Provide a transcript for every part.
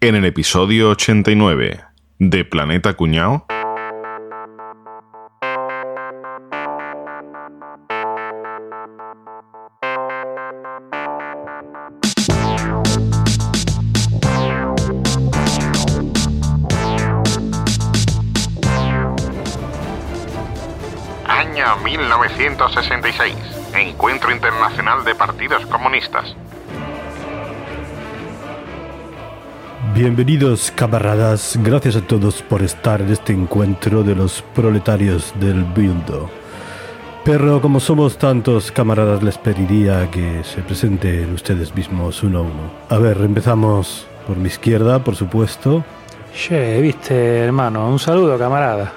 En el episodio 89 de Planeta Cuñao. Año 1966. Encuentro Internacional de Partidos Comunistas. Bienvenidos camaradas, gracias a todos por estar en este encuentro de los proletarios del mundo. Pero como somos tantos camaradas les pediría que se presenten ustedes mismos uno a uno. A ver, empezamos por mi izquierda, por supuesto. Che, viste, hermano, un saludo, camarada.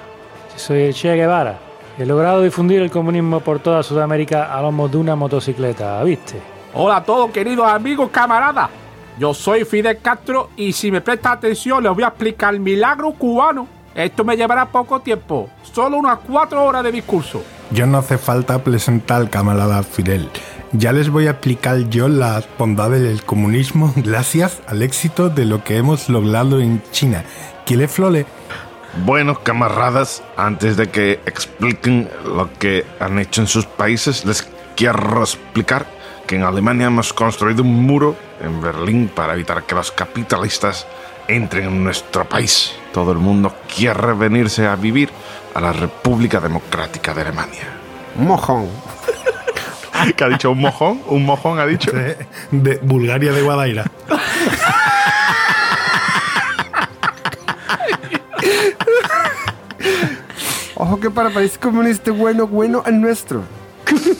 Soy el Che Guevara. He logrado difundir el comunismo por toda Sudamérica a lomos de una motocicleta, ¿viste? Hola a todos, queridos amigos, camaradas. Yo soy Fidel Castro y si me presta atención les voy a explicar el milagro cubano. Esto me llevará poco tiempo, solo unas cuatro horas de discurso. Yo no hace falta presentar camarada Fidel. Ya les voy a explicar yo las bondades del comunismo gracias al éxito de lo que hemos logrado en China. ¿Quiere flore? Bueno, camaradas, antes de que expliquen lo que han hecho en sus países, les quiero explicar que en Alemania hemos construido un muro en Berlín para evitar que los capitalistas entren en nuestro país. Todo el mundo quiere venirse a vivir a la República Democrática de Alemania. Mojón. ¿Qué ha dicho? ¿Un mojón? ¿Un mojón ha dicho? De, de Bulgaria de Guadaira. Ojo que para país comunista bueno, bueno es nuestro.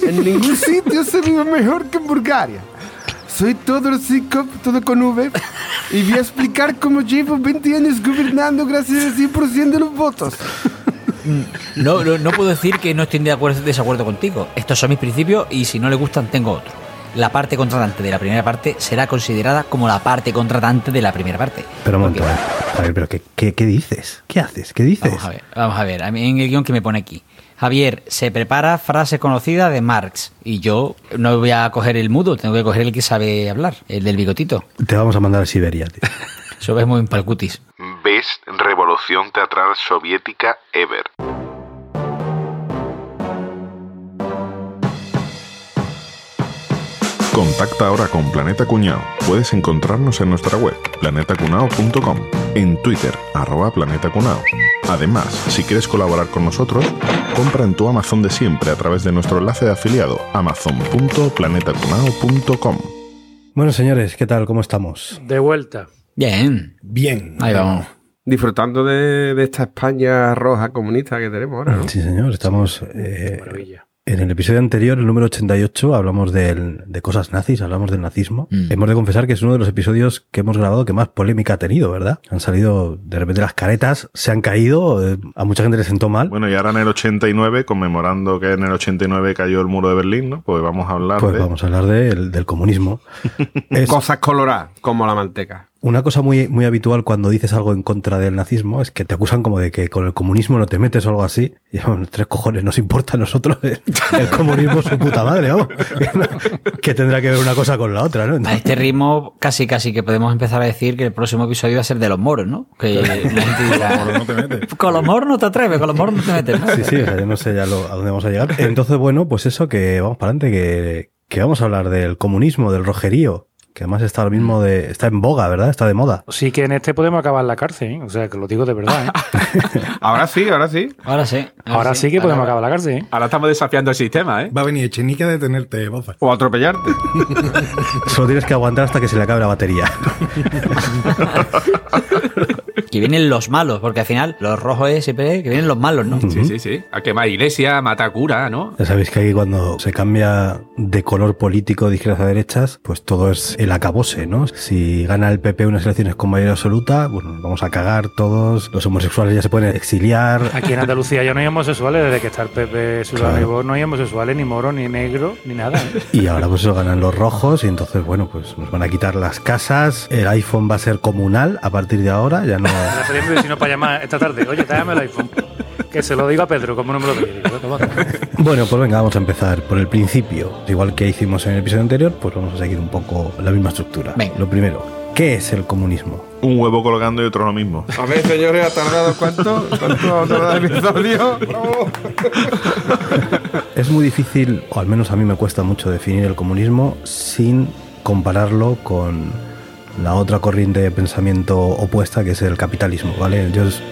En ningún sitio se vive mejor que en Bulgaria. Soy todo Rosicop, todo con V, y voy a explicar cómo llevo 20 años gobernando gracias al 100% de los votos. No, no, no puedo decir que no estoy de acuerdo, desacuerdo contigo. Estos son mis principios y si no le gustan, tengo otro. La parte contratante de la primera parte será considerada como la parte contratante de la primera parte. Pero un a ver, a ver, pero ¿qué, qué, qué dices? ¿Qué haces? ¿Qué dices? Vamos a ver, vamos a ver. A mí en el guion que me pone aquí. Javier, se prepara frase conocida de Marx. Y yo no voy a coger el mudo, tengo que coger el que sabe hablar, el del bigotito. Te vamos a mandar a Siberia, tío. Eso es muy palcutis. Best Revolución Teatral Soviética Ever. Contacta ahora con Planeta Cuñao. Puedes encontrarnos en nuestra web, planetacunao.com, en Twitter, arroba planetacunao. Además, si quieres colaborar con nosotros, compra en tu Amazon de siempre a través de nuestro enlace de afiliado, amazon.planetacunao.com. Bueno, señores, ¿qué tal? ¿Cómo estamos? De vuelta. Bien. Bien. Ahí vamos. Disfrutando de, de esta España roja comunista que tenemos ahora, ¿no? Sí, señor, estamos... eh, Maravilla. En el episodio anterior, el número 88, hablamos del- de cosas nazis, hablamos del nazismo. Mm. Hemos de confesar que es uno de los episodios que hemos grabado que más polémica ha tenido, ¿verdad? Han salido, de repente las caretas se han caído, eh, a mucha gente le sentó mal. Bueno, y ahora en el 89, conmemorando que en el 89 cayó el muro de Berlín, ¿no? Pues vamos a hablar pues de... vamos a hablar del- del comunismo. es Cosas coloradas, como la manteca. Una cosa muy, muy habitual cuando dices algo en contra del nazismo, es que te acusan como de que con el comunismo no te metes o algo así. Y bueno, tres cojones, nos importa a nosotros el, el comunismo su puta madre, vamos. que tendrá que ver una cosa con la otra, ¿no? A este ritmo casi casi que podemos empezar a decir que el próximo episodio va a ser de los moros, ¿no? Que la gente dirá, no te metes. con los moros no te atreves, con los moros no te metes, ¿no? Sí, sí, o sea, yo no sé ya lo- a dónde vamos a llegar. Entonces, bueno, pues eso, que vamos para adelante, que, que vamos a hablar del comunismo, del rojerío, que además está ahora mismo de, está en boga, ¿verdad? Está de moda. Sí que en este podemos acabar la cárcel, ¿eh? O sea, que lo digo de verdad, ¿eh? Ahora sí, ahora sí. Ahora sí. Ahora sí que podemos Ahora- acabar la cárcel, ¿eh? Ahora estamos desafiando el sistema, ¿eh? Va a venir Echenique a detenerte, bofa. O atropellarte. Solo tienes que aguantar hasta que se le acabe la batería. Que vienen los malos, porque al final los rojos es siempre que vienen los malos, ¿no? Sí, sí, sí. A quemar iglesia, matar cura, ¿no? Ya sabéis que ahí cuando se cambia de color político de izquierdas a derechas, pues todo es el acabose, ¿no? Si gana el PP unas elecciones con mayoría absoluta, bueno, vamos a cagar todos, los homosexuales ya se pueden exiliar. Aquí en Andalucía ya no hay homosexuales, desde que está el PP Ciudadano Claro. no hay homosexuales, ni moros, ni negros, ni nada. ¿eh? Y ahora pues eso ganan los rojos y entonces, bueno, pues nos van a quitar las casas, el iPhone va a ser comunal a partir de ahora, ya no... Mi vecino para llamar esta tarde. Oye, tráeme el iPhone. Que se lo digo a Pedro, como no me lo toma. Bueno, pues venga, vamos a empezar por el principio. Igual que hicimos en el episodio anterior, pues vamos a seguir un poco la misma estructura. Venga. Lo primero, ¿qué es el comunismo? un huevo colgando y otro lo mismo. A ver, señores, ¿ha tardado cuánto? ¿Cuánto ha tardado el episodio? Es muy difícil, o al menos a mí me cuesta mucho definir el comunismo sin compararlo con la otra corriente de pensamiento opuesta que es el capitalismo, ¿vale? Yo es-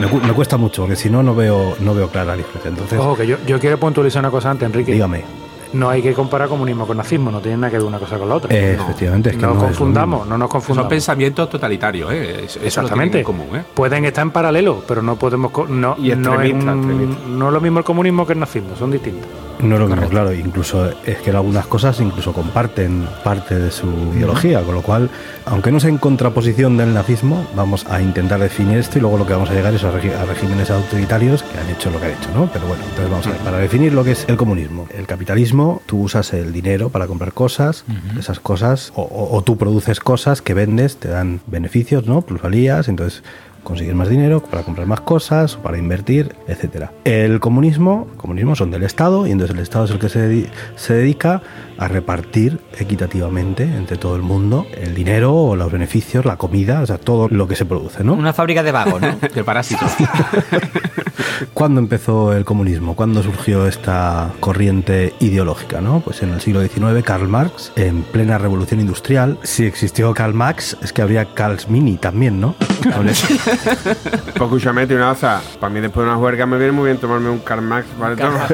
me, cu- me cuesta mucho, porque si no, no veo, no veo clara la diferencia. Entonces, Ojo, que yo, yo quiero puntualizar una cosa antes, Enrique. dígame, No hay que comparar comunismo con nazismo, no tiene nada que ver una cosa con la otra. eh, efectivamente, es que no, no, es lo confundamos, no nos Son confundamos. pensamientos totalitarios, ¿eh? Eso, eso lo tienen Exactamente. en común, ¿eh? Pueden estar en paralelo, pero no podemos. No, Y no, es un- no es lo mismo el comunismo que el nazismo, son distintos. No es lo mismo, claro. Incluso es que algunas cosas incluso comparten parte de su ideología, con lo cual, aunque no sea en contraposición del nazismo, vamos a intentar definir esto y luego lo que vamos a llegar es a, a regímenes autoritarios que han hecho lo que han hecho, ¿no? Pero bueno, entonces vamos a ver. Para definir lo que es el comunismo. El capitalismo, tú usas el dinero para comprar cosas, esas cosas, o, o- o tú produces cosas que vendes, te dan beneficios, ¿no? Plusvalías, entonces conseguir más dinero para comprar más cosas, para invertir, etcétera. El comunismo, comunismo son del Estado y entonces el Estado es el que se, se dedica a repartir equitativamente entre todo el mundo el dinero o los beneficios, la comida, o sea, todo lo que se produce, ¿no? Una fábrica de vagos, ¿no? De parásitos. ¿Cuándo empezó el comunismo? ¿Cuándo surgió esta corriente ideológica? ¿no? Pues en el siglo XIX, Karl Marx, en plena revolución industrial. Si existió Karl Marx, es que habría Karl Mini también, ¿no? Pues escúchame, una cosa. Para mí después de una juerga me viene muy bien tomarme un Karl Marx, ¿vale? Toma.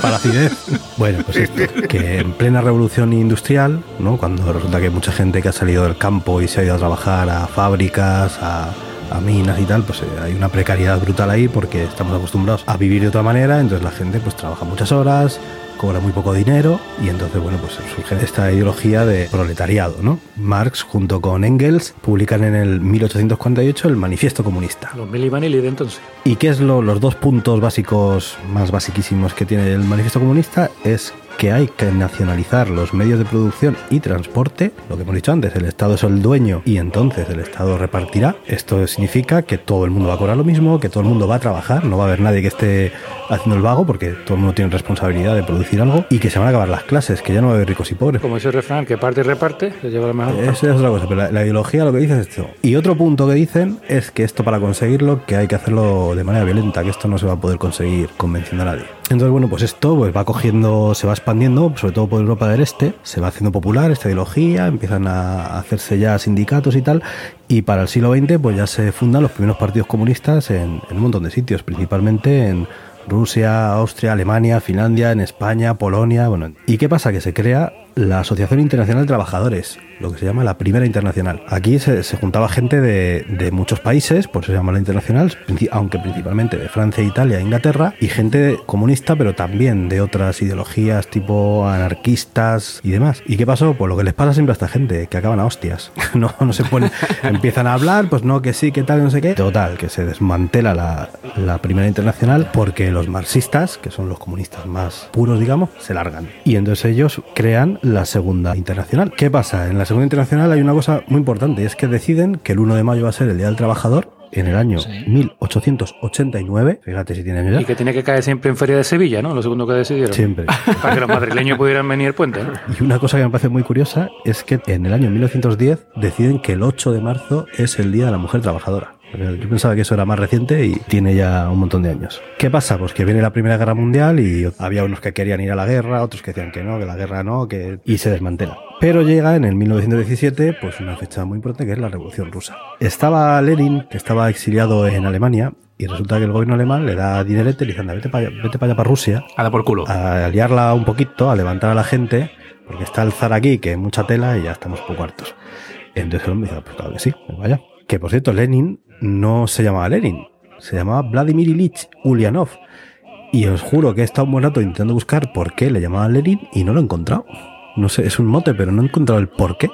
para acidez. Bueno, pues esto, que en plena revolución industrial, ¿no? cuando resulta que hay mucha gente que ha salido del campo y se ha ido a trabajar a fábricas, a, a minas y tal, pues eh, hay una precariedad brutal ahí porque estamos acostumbrados a vivir de otra manera, entonces la gente pues trabaja muchas horas, cobra muy poco dinero y entonces, bueno, pues surge esta ideología de proletariado, ¿no? Marx junto con Engels publican en el 1848 el Manifiesto Comunista. Los de entonces. ¿Y qué es lo, los dos puntos básicos, más basiquísimos que tiene el manifiesto comunista? Es que hay que nacionalizar los medios de producción y transporte, lo que hemos dicho antes, el Estado es el dueño y entonces el Estado repartirá. Esto significa que todo el mundo va a cobrar lo mismo, que todo el mundo va a trabajar, no va a haber nadie que esté haciendo el vago porque todo el mundo tiene responsabilidad de producir algo y que se van a acabar las clases, que ya no va a haber ricos y pobres. Como ese refrán, que parte y reparte, se lleva la mejor. Eso es otra cosa, pero la, la ideología lo que dice es esto. Y otro punto que dicen es que esto para conseguirlo que hay que hacerlo de manera violenta, que esto no se va a poder conseguir convenciendo a nadie. Entonces, bueno, pues esto pues va cogiendo, se va expandiendo, sobre todo por Europa del Este, se va haciendo popular esta ideología, empiezan a hacerse ya sindicatos y tal, y para el siglo XX pues ya se fundan los primeros partidos comunistas en, un montón de sitios, principalmente en Rusia, Austria, Alemania, Finlandia, en España, Polonia, bueno. ¿Y qué pasa? Que se crea la Asociación Internacional de Trabajadores, lo que se llama la Primera Internacional. Aquí se, se juntaba gente de, de muchos países, por eso se llama la Internacional, aunque principalmente de Francia, Italia e Inglaterra, y gente comunista, pero también de otras ideologías tipo anarquistas y demás. ¿Y qué pasó? Pues lo que les pasa siempre a esta gente, que acaban a hostias. No, no se ponen, empiezan a hablar, pues no, que sí, que tal, no sé qué. Total, que se desmantela la, la Primera Internacional porque los marxistas, que son los comunistas más puros, digamos, se largan. Y entonces ellos crean la Segunda Internacional. ¿Qué pasa? En la Segunda Internacional hay una cosa muy importante y es que deciden que el 1 de mayo va a ser el Día del Trabajador en el año 1889. Fíjate si tiene años Y ya. que tiene que caer siempre en Feria de Sevilla, ¿no? Lo segundo que decidieron. Siempre. Para que los madrileños pudieran venir el puente, ¿no? Y una cosa que me parece muy curiosa es que en el año 1910 deciden que el 8 de marzo es el Día de la Mujer Trabajadora. Yo pensaba que eso era más reciente y tiene ya un montón de años. ¿Qué pasa? Pues que viene la Primera Guerra Mundial y había unos que querían ir a la guerra, otros que decían que no, que la guerra no, que... y se desmantela. Pero llega en el 1917, pues una fecha muy importante que es la Revolución Rusa. Estaba Lenin, que estaba exiliado en Alemania, y resulta que el gobierno alemán le da dinerete y le dice, anda, vete para allá, vete para allá, para Rusia, A dar por culo. a liarla un poquito, a levantar a la gente, porque está el zar aquí, que es mucha tela y ya estamos poco hartos. Entonces el hombre dice, pues claro que sí, vaya. Que por cierto, Lenin no se llamaba Lenin, se llamaba Vladimir Ilich Ulyanov. Y os juro que he estado un buen rato intentando buscar por qué le llamaban Lenin y no lo he encontrado. No sé, es un mote, pero no he encontrado el por qué.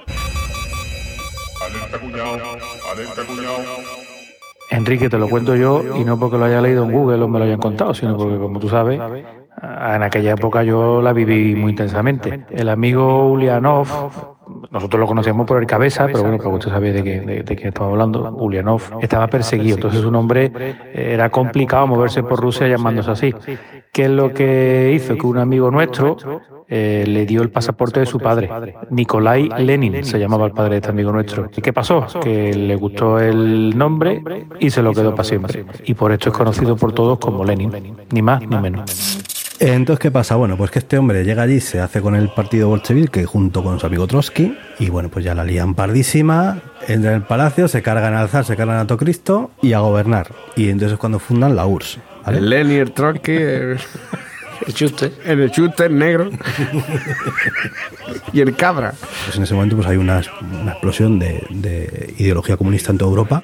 Enrique, te lo cuento yo, y no porque lo haya leído en Google o me lo hayan contado, sino porque, como tú sabes, en aquella época yo la viví muy intensamente. El amigo Ulianov nosotros lo conocíamos por el cabeza, pero bueno, porque usted sabía de, qué- de, de quién estamos hablando, Ulyanov, estaba perseguido, entonces su nombre era complicado moverse por Rusia llamándose así. ¿Qué es lo que hizo? Que un amigo nuestro eh, le dio el pasaporte de su padre, Nikolai Lenin, se llamaba el padre de este amigo nuestro. ¿Y qué pasó? Que le gustó el nombre y se lo quedó para siempre. Y por esto es conocido por todos como Lenin, ni más ni menos. Entonces, ¿qué pasa? Bueno, pues que este hombre llega allí, se hace con el partido bolchevique junto con su amigo Trotsky, y bueno, pues ya la lían pardísima, entra en el palacio, se cargan al zar, se cargan a Tocristo y a gobernar. Y entonces es cuando fundan la URSS. ¿vale? El Lenny, el Trotsky, el, El chuste. el Schuster negro y el cabra. Pues en ese momento pues hay una, una explosión de, de ideología comunista en toda Europa,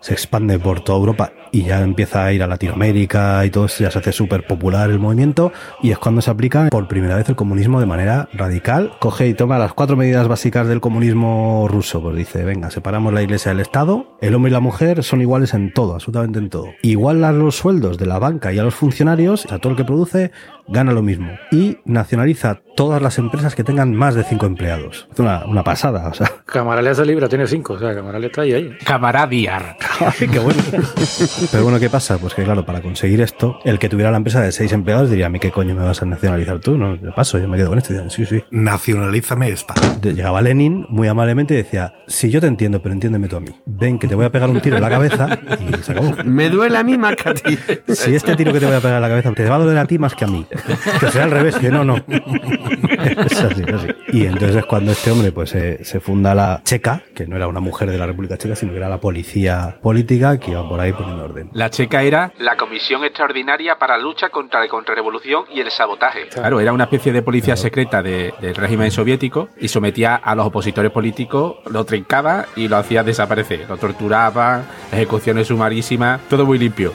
se expande por toda Europa y ya empieza a ir a Latinoamérica y todo eso, ya se hace súper popular el movimiento y es cuando se aplica por primera vez el comunismo de manera radical. Coge y toma las cuatro medidas básicas del comunismo ruso, pues dice, venga, separamos la iglesia del Estado, el hombre y la mujer son iguales en todo, absolutamente en todo. Igual a los sueldos de la banca y a los funcionarios, a todo el que produce, gana lo mismo. Y nacionaliza todas las empresas que tengan más de cinco empleados. Es una, una pasada, o sea. Camarales de libra tiene cinco, o sea, Camarales está ahí, ahí. Camaradiar. qué bueno. Pero bueno, ¿qué pasa? Pues que claro, para conseguir esto, el que tuviera la empresa de seis empleados diría, a mí qué coño me vas a nacionalizar tú, ¿no? De paso, yo me quedo con esto. Sí, sí. Nacionalízame esta. Llegaba Lenin muy amablemente y decía, si yo te entiendo, pero entiéndeme tú a mí. Ven que te voy a pegar un tiro en la cabeza y se acabó. Me duele a mí más que a ti. Si este tiro que te voy a pegar en la cabeza te va a doler a ti más que a mí. Que sea al revés, que no, no. Es así, es así. Y entonces es cuando este hombre pues se, se funda la Checa, que no era una mujer de la República Checa, sino que era la policía política que iba por ahí poniendo orden. La checa era, La Comisión Extraordinaria para la Lucha contra la Contrarrevolución y el Sabotaje. claro, era una especie de policía secreta de- del régimen soviético y sometía a los opositores políticos, lo trincaba y lo hacía desaparecer. Lo torturaba, ejecuciones sumarísimas, todo muy limpio.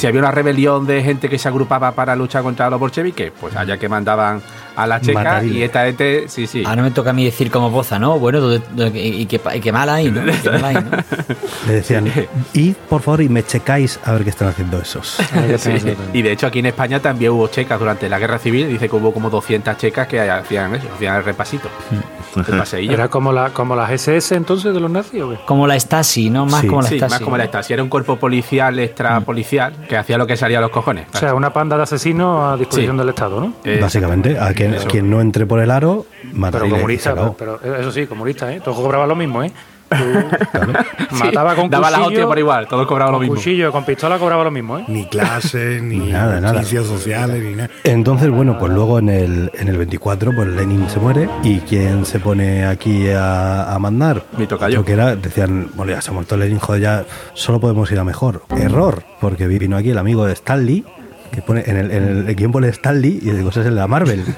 Si había una rebelión de gente que se agrupaba para luchar contra los bolcheviques, pues allá que mandaban a la checa y esta gente, sí, sí. Ahora no me toca a mí decir como boza, ¿no? Bueno, ¿dónde- dónde- y, qué, y qué mal hay, ¿no? Y qué mal hay, ¿no? Le decían, id por favor y me checáis a ver qué están haciendo esos. Sí, Y de hecho aquí en España también hubo checas durante la guerra civil. Dice que hubo como 200 checas que hacían eso, hacían el repasito. El paseillo. ¿Era como, la, como las SS entonces de los nazis o qué? Como la Stasi, ¿no? Más Sí. como la Sí, Stasi. más como la Stasi. Era un cuerpo policial, extra policial, que hacía lo que salía a los cojones. O sea, una panda de asesinos a disposición Sí. del Estado, ¿no? Eh, Básicamente, a quien, quien no entre por el aro, mata Pero comunista, pero, pero eso sí, comunista, ¿eh? Todos cobraban lo mismo, ¿eh? Tú mataba con Daba las cuchillo, hostias por igual, todos cobraban lo con mismo. cuchillo, con pistola cobraba lo mismo, ¿eh? Ni clase, ni, Ni nada, nada. ciencias sociales, ni nada. Entonces, bueno, pues luego en el, en el 24, pues Lenin se muere. ¿Y quién se pone aquí a, a mandar? Mi tocayo. Que era, decían, bueno, ya se ha muerto Lenin, joder, ya solo podemos ir a mejor. Error, porque vino aquí el amigo de Stanley, que pone en el, en el, el guion pone Stanley y digo, ese es el de la Marvel.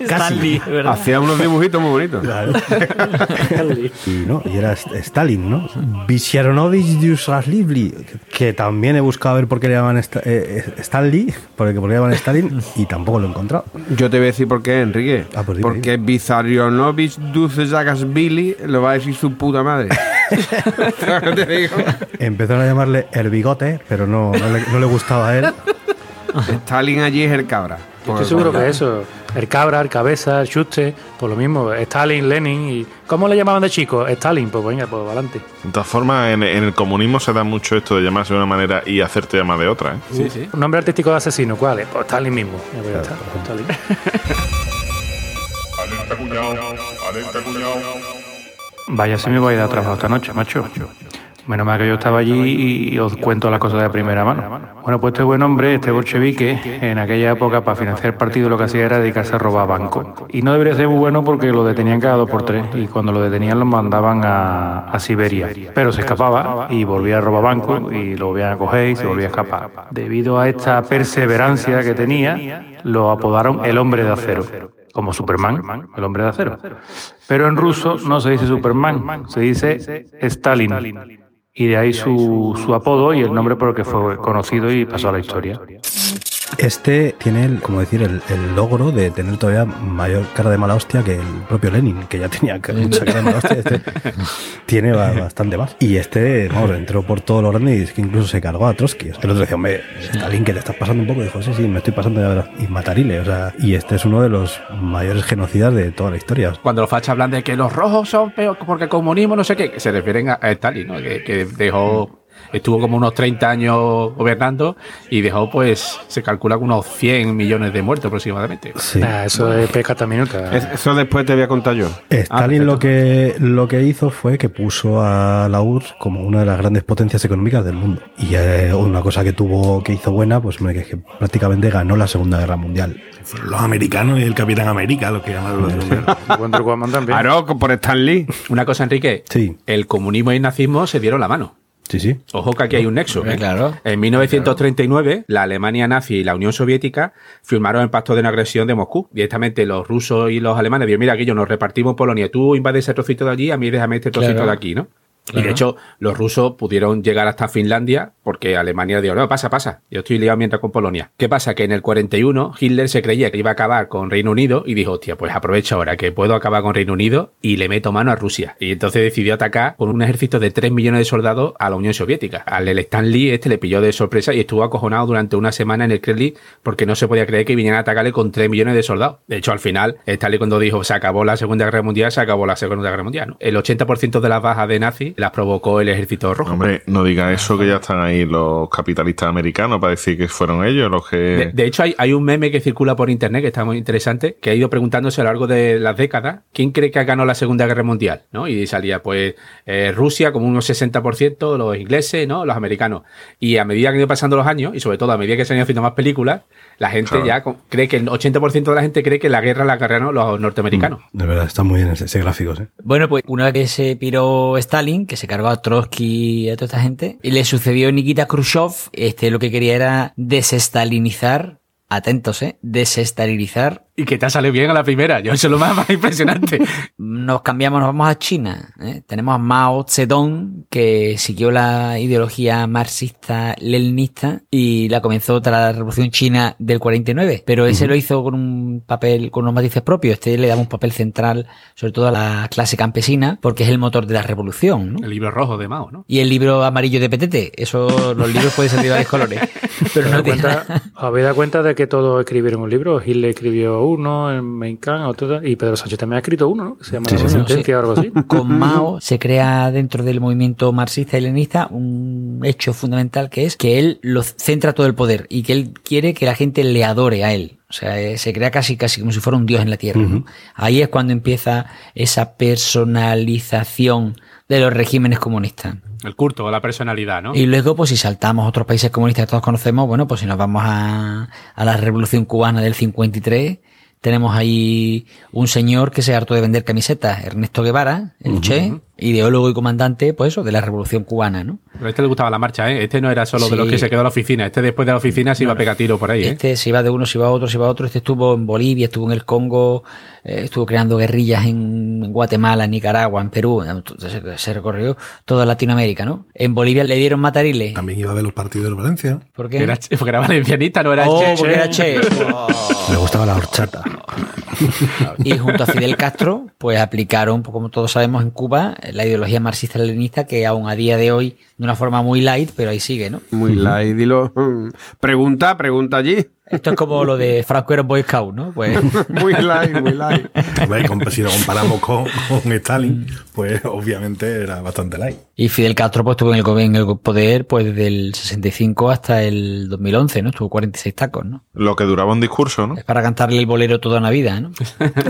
Stanley, ¿verdad? Hacía unos dibujitos muy bonitos. y no, y era St- Stalin, ¿no? Vishyaronovich Yushashvili, que también he buscado a ver por qué le llaman Sta- eh, eh, Stanley, porque por qué le llaman Stalin, y tampoco lo he encontrado. Yo te voy a decir por qué, Enrique. Ah, pues dime, Porque Bizarionovich Billy lo va a decir su puta madre. Empezaron a llamarle el bigote, pero no, no, le, no le gustaba a él. Stalin allí es el cabra. Yo estoy seguro que eso, el cabra, el cabeza, el chuste, por lo mismo, Stalin, Lenin y... ¿Cómo le llamaban de chico? Stalin, pues venga, pues adelante. De todas formas, en, en el comunismo se da mucho esto de llamarse de una manera y hacerte llamar de otra. ¿eh? Sí, sí. Un nombre artístico de asesino, ¿cuál es? Pues Stalin mismo. Ya, pues pues Stalin. Vaya, si me voy a ir a trabajo esta noche, macho. Menos mal que yo estaba allí y os cuento las cosas de primera mano. Bueno, pues este buen hombre, este bolchevique, en aquella época para financiar el partido lo que hacía era dedicarse a robar bancos. Y no debería ser muy bueno porque lo detenían cada dos por tres y cuando lo detenían lo mandaban a, Siberia. Pero se escapaba y volvía a robar bancos y lo volvían a coger y se volvía a escapar. Debido a esta perseverancia que tenía, lo apodaron el hombre de acero como Superman, el hombre de acero. Pero en ruso no se dice Superman, se dice Stalin. Y de ahí su, su apodo y el nombre por el que fue conocido y pasó a la historia. Este tiene, el, como decir, el, el logro de tener todavía mayor cara de mala hostia que el propio Lenin, que ya tenía mucha cara de mala hostia. Este tiene ba- bastante más. Y este, vamos, entró por todo lo grande y es que incluso se cargó a Trotsky. El otro decía, hombre, Stalin, que te estás pasando un poco. Dijo, sí, sí, me estoy pasando de verdad. Y Matarile, o sea, y este es uno de los mayores genocidas de toda la historia. Cuando los fachas hablan de que los rojos son peor porque el comunismo no sé qué, que se refieren a, a Stalin, ¿no? Que, que dejó, estuvo como unos 30 años gobernando y dejó, pues, se calcula que unos 100 millones de muertos aproximadamente. Sí. Ah, eso es pesca minuta. Es- Eso después te voy a contar yo. Stalin Ah, lo que lo que hizo fue que puso a la URSS como una de las grandes potencias económicas del mundo. Y eh, una cosa que tuvo que hizo buena, pues es que prácticamente ganó la Segunda Guerra Mundial. Fueron los americanos y el Capitán América los que llamaron los. Wonder Woman también. Por Stan Lee. Una cosa, Enrique, Sí, el comunismo y el nazismo se dieron la mano. Sí, sí. Ojo que aquí hay un nexo. ¿eh? claro. En 1939, la Alemania nazi y la Unión Soviética firmaron el pacto de no agresión de Moscú. Directamente los rusos y los alemanes dijeron, mira, aquí yo nos repartimos Polonia. Tú invades ese trocito de allí, a mí déjame este trocito Claro. de aquí, ¿no? Y de hecho, los rusos pudieron llegar hasta Finlandia porque Alemania dijo, no, pasa, pasa, yo estoy liado mientras con Polonia. ¿Qué pasa? Que en el 41 Hitler se creía que iba a acabar con Reino Unido y dijo, hostia, pues aprovecho ahora que puedo acabar con Reino Unido y le meto mano a Rusia. Y entonces decidió atacar con un ejército de 3 millones de soldados a la Unión Soviética. Al el Stan Lee este le pilló de sorpresa y estuvo acojonado durante una semana en el Kremlin porque no se podía creer que vinieran a atacarle con 3 millones de soldados. De hecho, al final, Stan Lee cuando dijo se acabó la Segunda Guerra Mundial, se acabó la Segunda Guerra Mundial. ¿no? El 80% de las bajas de nazis las provocó el ejército rojo. Hombre, no diga eso que ya están ahí los capitalistas americanos para decir que fueron ellos los que... De, de hecho, hay, hay un meme que circula por internet que está muy interesante, que ha ido preguntándose a lo largo de las décadas quién cree que ganó la Segunda Guerra Mundial, ¿no? Y salía, pues, eh, Rusia como unos 60%, los ingleses, ¿no? Los americanos. Y a medida que han ido pasando los años, y sobre todo a medida que se han ido haciendo más películas, la gente Claro. ya cree que el 80% de la gente cree que la guerra la ganaron los norteamericanos. De verdad, está muy bien ese, ese gráfico, ¿eh? Bueno, pues una vez que se piró Stalin, que se cargó a Trotsky y a toda esta gente, y le sucedió Nikita Khrushchev, este lo que quería era desestalinizar, atentos, ¿eh? Desestalinizar. Y que te ha salido bien a la primera. Yo eso es lo más, más impresionante. Nos cambiamos, nos vamos a China. ¿eh? Tenemos a Mao Zedong, que siguió la ideología marxista-leninista y la comenzó tras la Revolución China del 49. Pero ese lo hizo con un papel, con unos matices propios. Este le daba un papel central, sobre todo a la clase campesina, porque es el motor de la revolución. ¿no? El libro rojo de Mao, ¿no? Y el libro amarillo de Petete. Eso, los libros pueden ser de varios colores. Pero no ¿Os tiene cuenta- nada- ¿Os habéis dado cuenta de que todos escribieron un libro? Hitler escribió uno, Mein Kampf, otro, y Pedro Sánchez también ha escrito uno, ¿no? Se llama Sí, La sí, sí. Sentencia o algo así. Con Mao se crea dentro del movimiento marxista y leninista un hecho fundamental que es que él lo centra todo el poder y que él quiere que la gente le adore a él. O sea, eh, se crea casi casi como si fuera un dios en la tierra. ¿no? Ahí es cuando empieza esa personalización de los regímenes comunistas. El culto, la personalidad, ¿no? Y luego, pues si saltamos a otros países comunistas que todos conocemos, bueno, pues si nos vamos a, a la Revolución Cubana del 53, tenemos ahí un señor que se hartó de vender camisetas, Ernesto Guevara, el Che, ideólogo y comandante, pues eso, de la Revolución Cubana, ¿no? Pero a este le gustaba la marcha, ¿eh? Este no era solo de los que se quedó a la oficina. Este después de la oficina se iba a pegar tiro por ahí, ¿eh? Este se iba de uno, se iba a otro, se iba a otro. Este estuvo en Bolivia, estuvo en el Congo, eh, estuvo creando guerrillas en Guatemala, en Nicaragua, en Perú. Entonces, Se, se recorrió toda Latinoamérica, ¿no? En Bolivia le dieron matarile. También iba a ver los partidos de Valencia. ¿Por qué? Era, porque era valencianista, no era Oh, che. porque era Che. Oh. Le gustaba la horchata. Y junto a Fidel Castro, pues aplicaron, pues, como todos sabemos, en Cuba la ideología marxista-leninista que aún a día de hoy, de una forma muy light, pero ahí sigue, ¿no? Muy light, dilo. Pregunta, pregunta allí. Esto es como lo de Franco era Boy Scout, ¿no? Pues Muy light, muy light. Si lo comparamos con, con Stalin, pues obviamente era bastante light. Y Fidel Castro pues estuvo en el, en el poder pues desde el 65 hasta el 2011, ¿no? Estuvo 46 tacos, ¿no? Lo que duraba un discurso, ¿no? Es para cantarle el bolero toda una vida, ¿no?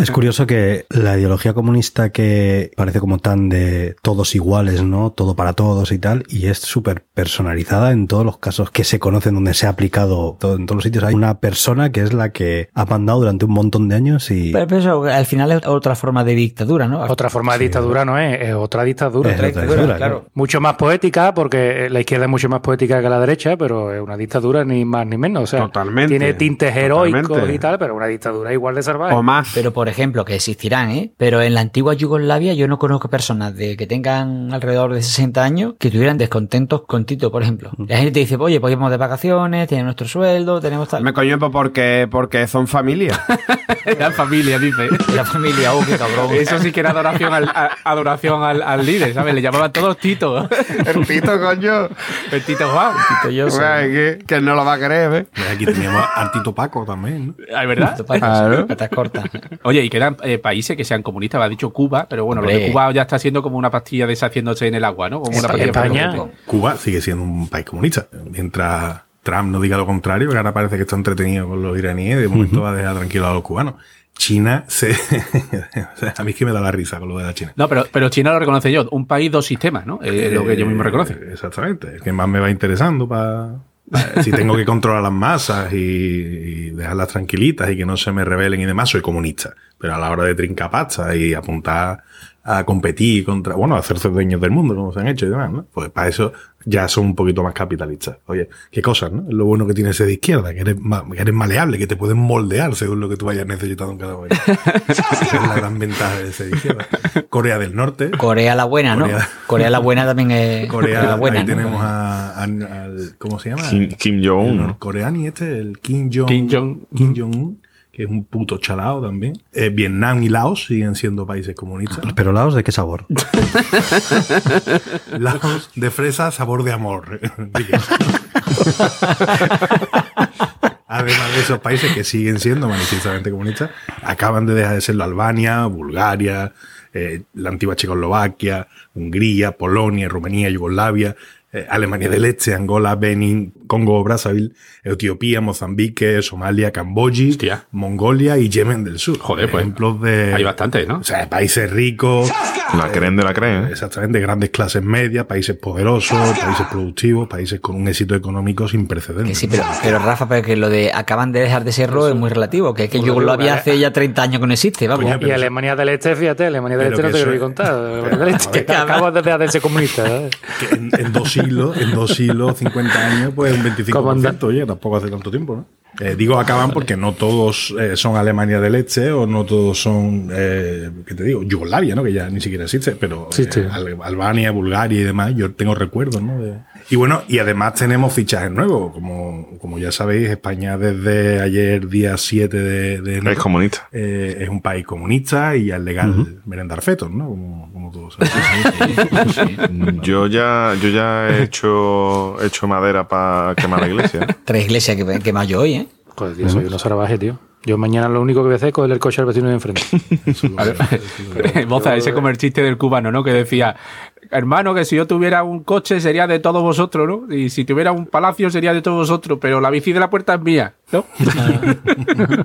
Es curioso que la ideología comunista que parece como tan de todos iguales, ¿no? Todo para todos y tal, y es súper personalizada en todos los casos que se conocen donde se ha aplicado todo- en todos los sitios. Hay una persona que es la que ha mandado durante un montón de años y Pero, pero eso al final es otra forma de dictadura, ¿no? Otra forma de dictadura no es, es otra dictadura. Es otra dictadura, claro. claro. Mucho más poética, porque la izquierda es mucho más poética que la derecha, pero es una dictadura ni más ni menos. O sea, Totalmente, tiene tintes heroicos totalmente. y tal, pero una dictadura igual de salvaje. O más. Pero, por ejemplo, que existirán, ¿eh? Pero en la antigua Yugoslavia yo no conozco personas de que tengan alrededor de 60 años que estuvieran descontentos con Tito, por ejemplo. La gente te dice, oye, pues de vacaciones, tenemos nuestro sueldo, tenemos tal... Me coño, pues porque, porque son familia. La familia, dice. La familia, oh, qué cabrón. Eso sí que era adoración al, a- adoración al, al líder, ¿sabes? Le llamaban todos Tito. El Tito, coño. El Tito Juan. Tito Yoso. Ay, que, que él no lo va a ¿ves? Y aquí teníamos a Tito Paco también, ¿no? ¿Es verdad? Tito Paco, Claro. patas cortas. Oye, y que eran eh, países que sean comunistas, me ha dicho Cuba, pero bueno, lo de Hombre. Cuba ya está siendo como una pastilla deshaciéndose en el agua, ¿no? Como una España- pastilla España- Cuba sigue siendo un país comunista. Mientras Trump no diga lo contrario, que ahora parece que está entretenido con los iraníes, de momento va a dejar tranquilo a los cubanos. China se... a mí es que me da la risa con lo de la China. No, pero, pero China lo reconoce yo, un país, dos sistemas, ¿no? Es lo que yo mismo reconoce. Eh, Exactamente. Es que más me va interesando para... si tengo que controlar las masas y, y dejarlas tranquilitas y que no se me rebelen y demás, soy comunista. Pero a la hora de trincar pasta y apuntar a competir contra, bueno, a hacerse dueños del mundo, como se han hecho y demás, ¿no? Pues para eso ya son un poquito más capitalistas. Oye, qué cosas, ¿no? Lo bueno que tiene ser de izquierda, que eres, que eres maleable, que te pueden moldear según lo que tú vayas necesitando en cada momento. Esa es la gran ventaja de ser de izquierda. Corea del Norte. Corea la buena, ¿no? Corea. La buena también es Corea, la buena. ahí ¿no? tenemos a, a- al, ¿cómo se llama? Kim, Kim El Jong-un. norcoreano y este, el Kim Jong Kim Jong- Kim Jong-un, que es un puto chalao también. Eh, Vietnam y Laos siguen siendo países comunistas. Pero Laos, ¿de qué sabor? Laos de fresa, sabor de amor. Además de esos países que siguen siendo manifiestamente comunistas, acaban de dejar de serlo Albania, Bulgaria, eh, la antigua Checoslovaquia, Hungría, Polonia, Rumanía, Yugoslavia, eh, Alemania del Este, Angola, Benin, Congo, Brazzaville, Etiopía, Mozambique, Somalia, Camboya, Hostia. Mongolia y Yemen del Sur. Joder, pues, Ejemplos de... Hay bastantes, ¿no? O sea, países ricos, La creen de la creen, ¿eh? Exactamente, grandes clases medias, países poderosos, países productivos, países con un éxito económico sin precedentes. Que sí, pero, pero Rafa, pero que lo de acaban de dejar de serlo es muy relativo. Que es que Yugoslavia hace ya 30 años que no existe, vamos. Coño, Y Alemania del Este, fíjate, Alemania del Este no te lo eso voy a es- contar. Alemania del Este, que Joder. acabo de dejar de ser comunista. ¿eh? Que en, en dos siglos, en dos siglos, 50 años, pues un 25%, ¿Cómo anda? oye, tampoco hace tanto tiempo, ¿no? Eh, digo acaban porque no todos eh, son Alemania del Este o no todos son, eh, ¿qué te digo? Yugoslavia, ¿no? Que ya ni siquiera existe, pero Sí, eh, sí. Al- Albania, Bulgaria y demás, yo tengo recuerdos, ¿no? De- y bueno, y además tenemos fichajes nuevos, como, como ya sabéis, España desde ayer, día 7 de, de enero, Es comunista. eh, es un país comunista y ya es legal merendar fetos, ¿no? Como, como todos sabéis. Yo ya, yo ya he hecho, he hecho madera para quemar la iglesia. Tres iglesias que, que más yo hoy, ¿eh? Joder, tío, soy uno salvaje, tío. Yo mañana lo único que voy a hacer es coger el coche al vecino de enfrente. Moza, ese como el chiste del cubano, ¿no? Que decía, hermano, que si yo tuviera un coche sería de todos vosotros, ¿no? Y si tuviera un palacio sería de todos vosotros, pero la bici de la puerta es mía, ¿no?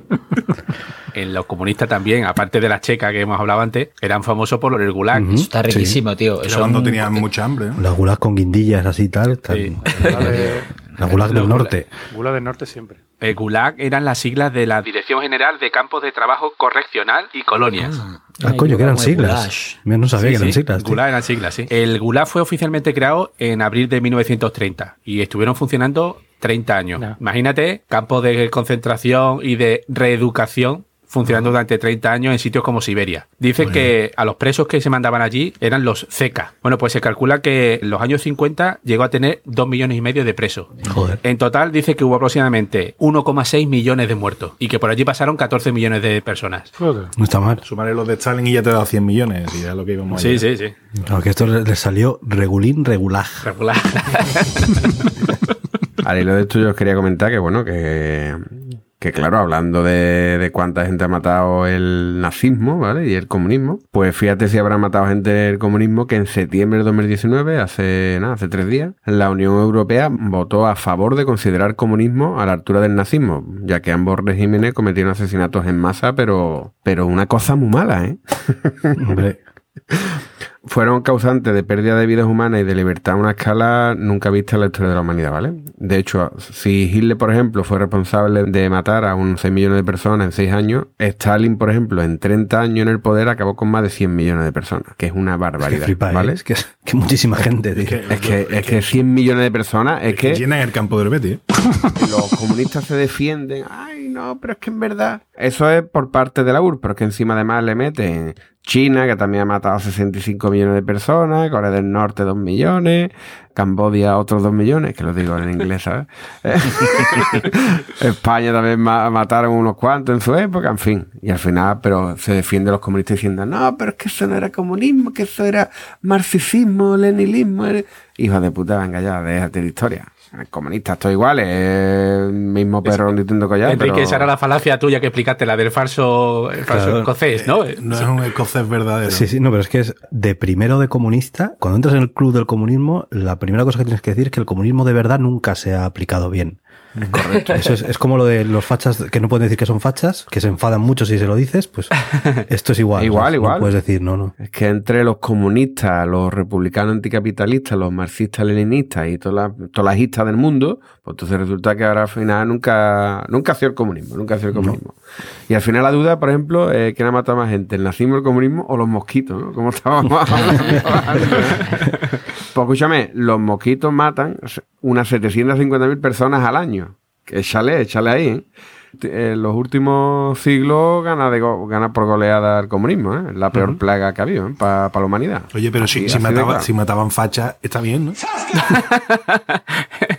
en los comunistas también, aparte de la checa que hemos hablado antes, eran famosos por el gulag. Eso está riquísimo, tío. Eso cuando un- tenían mucha hambre, ¿no? Las gulas con guindillas así y tal. están- Sí. La gulag del norte. Gula del Norte siempre. El gulag eran las siglas de la Dirección General de Campos de Trabajo Correccional y Colonias. Ah, coño, que eran siglas. Yo no sabía Sí, que eran sí, siglas. tío. Gulag eran siglas, sí. El Gulag fue oficialmente creado en abril de 1930 y estuvieron funcionando 30 años. No. Imagínate, campos de concentración y de reeducación funcionando durante 30 años en sitios como Siberia. Dicen que a los presos que se mandaban allí eran los Zeka. Bueno, pues se calcula que en los años 50 llegó a tener 2 millones y medio de presos. Joder. En total dice que hubo aproximadamente 1,6 millones de muertos y que por allí pasaron 14 millones de personas. Joder. No está mal. Sumaré los de Stalin y ya te da 100 millones, y ya lo que íbamos Sí, sí, sí. Claro, que esto le salió regulín regulaj. Regular. Al hilo de esto yo os quería comentar que, bueno, que, que claro, hablando de, de cuánta gente ha matado el nazismo, ¿vale? Y el comunismo, pues fíjate si habrá matado gente el comunismo que en septiembre de 2019, hace, nada, hace tres días, la Unión Europea votó a favor de considerar comunismo a la altura del nazismo, ya que ambos regímenes cometieron asesinatos en masa, pero, pero una cosa muy mala, ¿eh? Hombre, fueron causantes de pérdida de vidas humanas y de libertad a una escala nunca vista en la historia de la humanidad, ¿vale? De hecho, si Hitler, por ejemplo, fue responsable de matar a unos 6 millones de personas en 6 años, Stalin, por ejemplo, en 30 años en el poder acabó con más de 100 millones de personas, que es una que barbaridad, ¿eh? ¿vale? Es que, que muchísima gente, tío. Es que, es que 100 millones de personas, es que Llenan el campo del Betis. ¿eh? los comunistas se defienden. Ay, no, pero es que en verdad. Eso es por parte de la URSS, pero es que encima además le meten China, que también ha matado a 65 millones de personas, Corea del Norte 2 millones, Cambodia otros 2 millones, que lo digo en inglés, ¿sabes? España también ma- mataron unos cuantos en su época, en fin. Y al final, pero se defienden los comunistas diciendo, no, pero es que eso no era comunismo, que eso era marxismo, leninismo. era-". Hijos de puta, venga ya, déjate de historia. Comunistas, todos iguales, el mismo perro distinto collar. Enrique, pero- esa era la falacia tuya que explicaste, la del falso, el falso Claro. escocés, ¿no? No es un escocés verdadero. Sí, sí, no, pero es que es de primero de comunista. Cuando entras en el club del comunismo, la primera cosa que tienes que decir es que el comunismo de verdad nunca se ha aplicado bien. Correcto. Eso es, es como lo de los fachas que no pueden decir que son fachas, que se enfadan mucho si se lo dices, pues esto es igual. Igual, ¿sabes? igual. No puedes decir, no, no. Es que entre los comunistas, los republicanos anticapitalistas, los marxistas leninistas y todas las, todas las istas del mundo, pues entonces resulta que ahora al final nunca, nunca ha sido el comunismo, nunca ha sido el comunismo. Y al final la duda, por ejemplo, es quién ha matado más gente, el nazismo, el comunismo o los mosquitos, ¿no? Como estábamos hablando. Pues escúchame, los mosquitos matan unas 750.000 personas al año. Que Échale, échale ahí, ¿eh? En los últimos siglos gana, de go- gana por goleada el comunismo, ¿eh? La peor plaga que ha habido para la humanidad. Oye, pero si, Así- si, mataba- claro. si mataban fachas, está bien, ¿no?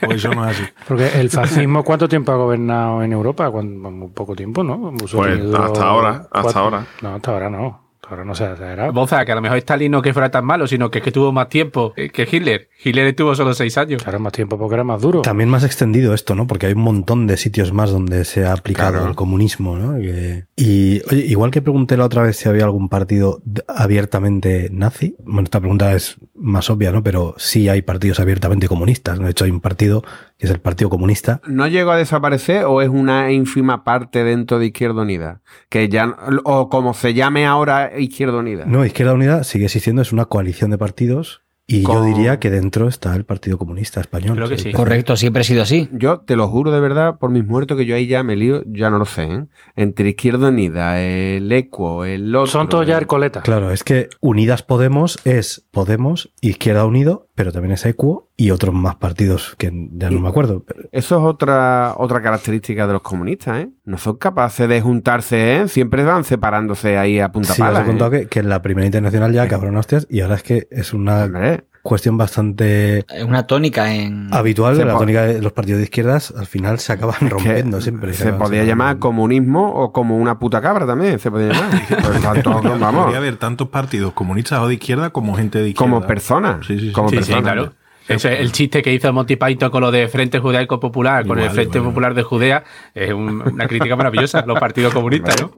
o eso no es así. Porque el fascismo, ¿cuánto tiempo ha gobernado en Europa? Muy poco tiempo, ¿no? Pues, hasta ahora, hasta cuatro- ahora. No, hasta ahora no. Hasta ahora no se ha exagerado. Boza, que a lo mejor Stalin no que fuera tan malo, sino que es que tuvo más tiempo eh, que Hitler. Hitler estuvo solo seis años. Claro, más tiempo porque era más duro. También más extendido esto, ¿no? Porque hay un montón de sitios más donde se ha aplicado Claro. el comunismo, ¿no? Que- Y, oye, igual que pregunté la otra vez si había algún partido abiertamente nazi, bueno, esta pregunta es más obvia, ¿no? Pero sí hay partidos abiertamente comunistas, ¿no? De hecho, hay un partido que es el Partido Comunista. ¿No llegó a desaparecer o es una ínfima parte dentro de Izquierda Unida? Que ya, o como se llame ahora Izquierda Unida. No, Izquierda Unida sigue existiendo, es una coalición de partidos y yo diría que dentro está el Partido Comunista Español. Creo que sí. Correcto, siempre ha sido así. Yo te lo juro de verdad, por mis muertos, que yo ahí ya me lío, ya no lo sé, ¿eh? Entre Izquierda Unida, el Equo, el otro... Son todos ya Ercoleta. Claro, es que Unidas Podemos es Podemos, Izquierda Unido, pero también es Equo y otros más partidos que ya no me acuerdo. pero- Eso es otra, otra característica de los comunistas, ¿eh? No son capaces de juntarse, ¿eh? Siempre van separándose ahí a punta Sí, os pala, he contado ¿eh? que, que en la primera internacional ya cabrón hostias y ahora es que es una Hombre, cuestión bastante Es una tónica en. habitual. Se La tónica de los partidos de izquierdas al final se acaban que rompiendo siempre. Se acaban podía llamar comunismo o como una puta cabra también, se podía llamar. Pues tanto, vamos, Podría haber tantos partidos comunistas o de izquierda como gente de izquierda. como personas. Sí, sí, sí. como Sí, sí, personas. claro. Ese es el chiste que hizo Monty Python con lo de Frente Judaico Popular, con el Frente igual. Popular de Judea, es un- una crítica maravillosa, los partidos comunistas, ¿no?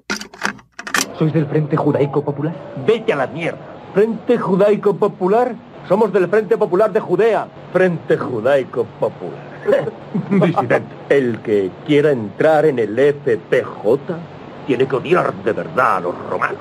¿Sois del Frente Judaico Popular? Vete a la mierda. ¿Frente Judaico Popular? Somos del Frente Popular de Judea. Frente Judaico Popular. Disidente. El que quiera entrar en el FPJ tiene que odiar de verdad a los romanos.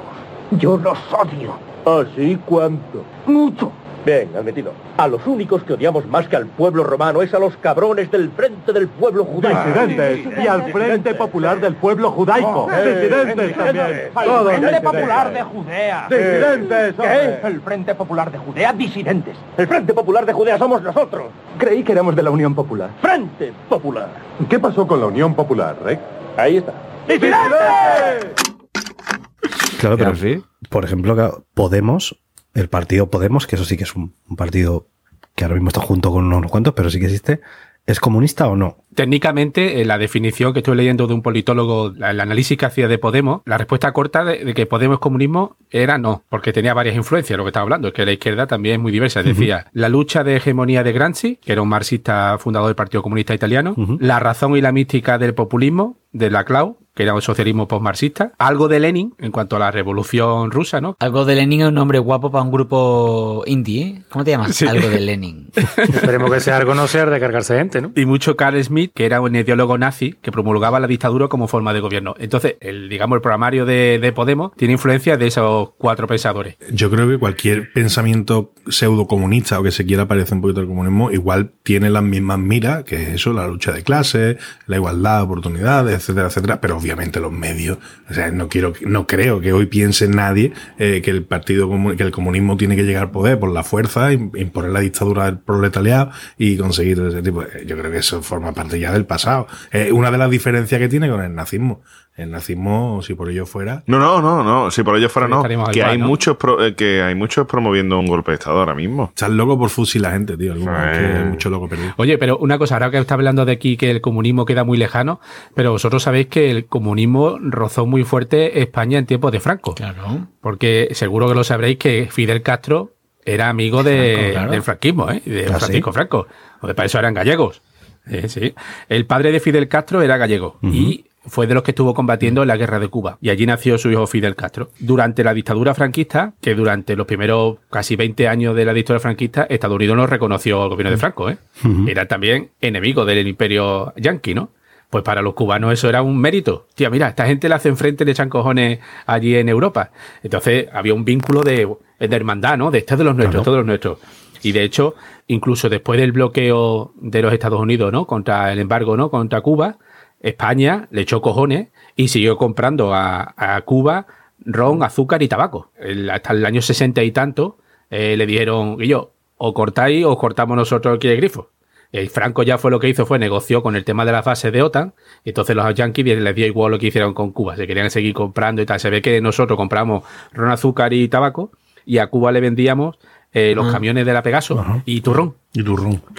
Yo los odio. ¿Así cuánto? Mucho. Bien, admitido. A los únicos que odiamos más que al pueblo romano es a los cabrones del Frente del Pueblo Judaico. Disidentes y al Frente Popular del Pueblo Judaico. Disidentes también. Frente Popular de disidentes. Judea. Disidentes. ¿Qué? El Frente Popular de Judea, disidentes. El Frente Popular de Judea somos nosotros. Creí que éramos de la Unión Popular. Frente Popular. ¿Qué pasó con la Unión Popular, Rex? Ahí está. Claro, pero Claro, sí. por ejemplo, Podemos, el partido Podemos, que eso sí que es un, un partido que ahora mismo está junto con unos cuantos, pero sí que existe, ¿es comunista o no? Técnicamente, en la definición que estoy leyendo de un politólogo, la- el análisis que hacía de Podemos, la respuesta corta de, de que Podemos es comunismo era no, porque tenía varias influencias, lo que estaba hablando, es que la izquierda también es muy diversa. Decía, la lucha de hegemonía de Gramsci, que era un marxista fundador del Partido Comunista Italiano, la razón y la mística del populismo, de la Clau, que era un socialismo postmarxista, algo de Lenin en cuanto a la revolución rusa, ¿no? Algo de Lenin es un nombre guapo para un grupo indie, ¿eh? ¿Cómo te llamas? Sí. Algo de Lenin. Esperemos que sea algo no sea de cargarse gente, ¿no? y mucho Carl Smith, que era un ideólogo nazi que promulgaba la dictadura como forma de gobierno. Entonces, el, digamos, el programario de, de Podemos tiene influencia de esos cuatro pensadores. Yo creo que cualquier pensamiento pseudo comunista o que se quiera parecer un poquito al comunismo, igual tiene las mismas miras, que es eso, la lucha de clases, la igualdad de oportunidades, etcétera, etcétera. Pero obviamente los medios, o sea, no quiero, no creo que hoy piense nadie eh, que el partido, que el comunismo tiene que llegar al poder por la fuerza, im- imponer la dictadura del proletariado y conseguir ese tipo. de- Yo creo que eso forma parte ya del pasado. Es una de las diferencias que tiene con el nazismo. El nazismo, si por ello fuera, No, no, no, no. Si por ello fuera no. Que hay ¿no? muchos pro- eh, que hay muchos promoviendo un golpe de estado ahora mismo. están locos por fusilar gente, tío. Algunos, Eh. que hay mucho loco perdido. Oye, pero una cosa, ahora que está hablando de aquí que el comunismo queda muy lejano, pero vosotros sabéis que el comunismo rozó muy fuerte España en tiempos de Franco. Claro. Porque seguro que lo sabréis que Fidel Castro era amigo de, Franco, claro. del franquismo, ¿eh? De ¿Ah, sí? Francisco Franco. O de para eso eran gallegos. Eh, sí. El padre de Fidel Castro era gallego y fue de los que estuvo combatiendo en la guerra de Cuba. Y allí nació su hijo Fidel Castro. Durante la dictadura franquista, que durante los primeros casi 20 años de la dictadura franquista, Estados Unidos no reconoció al gobierno de Franco, ¿eh? Era también enemigo del imperio yanqui, ¿no? Pues para los cubanos eso era un mérito. Tía, mira, esta gente le hacen frente, le echan cojones allí en Europa. Entonces había un vínculo de, de hermandad, ¿no? De este es de los nuestros, todos los nuestros. Y de hecho, incluso después del bloqueo de los Estados Unidos, ¿no? Contra el embargo, ¿no? Contra Cuba, España le echó cojones y siguió comprando a, Cuba ron, azúcar y tabaco. Hasta el año sesenta y tanto eh, le dijeron, y yo, o cortáis o cortamos nosotros aquí el grifo. El Franco ya fue lo que hizo, fue negoció con el tema de las bases de OTAN, y entonces los yanquis les dio igual lo que hicieron con Cuba, se querían seguir comprando y tal. Se ve que nosotros compramos ron, azúcar y tabaco, y a Cuba le vendíamos eh, los camiones de la Pegaso y turrón. Y turrón.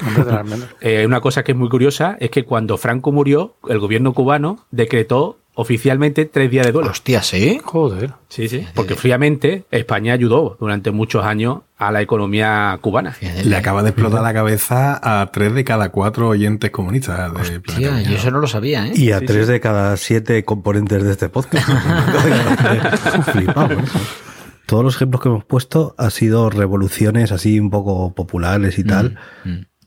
Eh, una cosa que es muy curiosa es que cuando Franco murió, el gobierno cubano decretó oficialmente tres días de duelo. Hostia, ¿sí? Joder. Sí, sí. Porque fríamente España ayudó durante muchos años a la economía cubana. Le acaba de explotar la cabeza a tres de cada cuatro oyentes comunistas de Hostia, yo eso no lo sabía, ¿eh? Y a tres de cada siete componentes de este podcast. Flipado, ¿eh? Todos los ejemplos que hemos puesto han sido revoluciones así un poco populares y tal.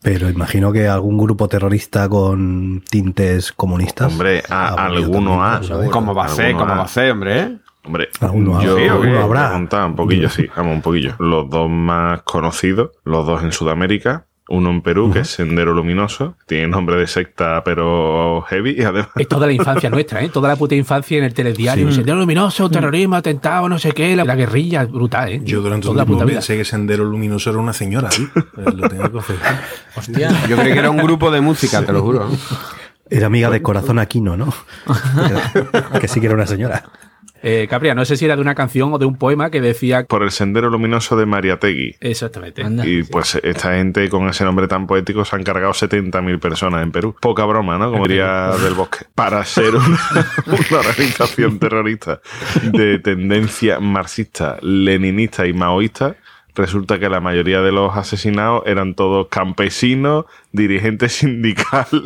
Pero imagino que algún grupo terrorista con tintes comunistas. Hombre, a- ha habido alguno ha. ¿sabes? ¿Cómo va a ser? Alguno ¿Cómo ha. va a ser, hombre? eh? Hombre, Alguno yo habrá, alguno habrá. un poquillo, sí, vamos, un poquillo. Los dos más conocidos, los dos en Sudamérica, uno en Perú, que es Sendero Luminoso, tiene nombre de secta, pero heavy, y además... Es toda la infancia nuestra, ¿eh? Toda la puta infancia en el telediario. Sendero luminoso, terrorismo, atentado, no sé qué. La, la guerrilla, brutal, ¿eh? Yo durante toda un la tiempo pensé que Sendero Luminoso era una señora, ¿sí? Eh, Lo tengo que confesar. Hostia. Yo creí que era un grupo de música, te lo juro. Era amiga de Corazón Aquino, ¿no? que sí que era una señora. Eh, Capria, no sé si era de una canción o de un poema que decía. Por el Sendero Luminoso de Mariategui. Exactamente. Anda. Y pues esta gente con ese nombre tan poético se han cargado 70.000 personas en Perú. Poca broma, ¿no? Como diría Del Bosque. Para ser una, una organización terrorista de tendencia marxista, leninista y maoísta, resulta que la mayoría de los asesinados eran todos campesinos, dirigentes sindicales,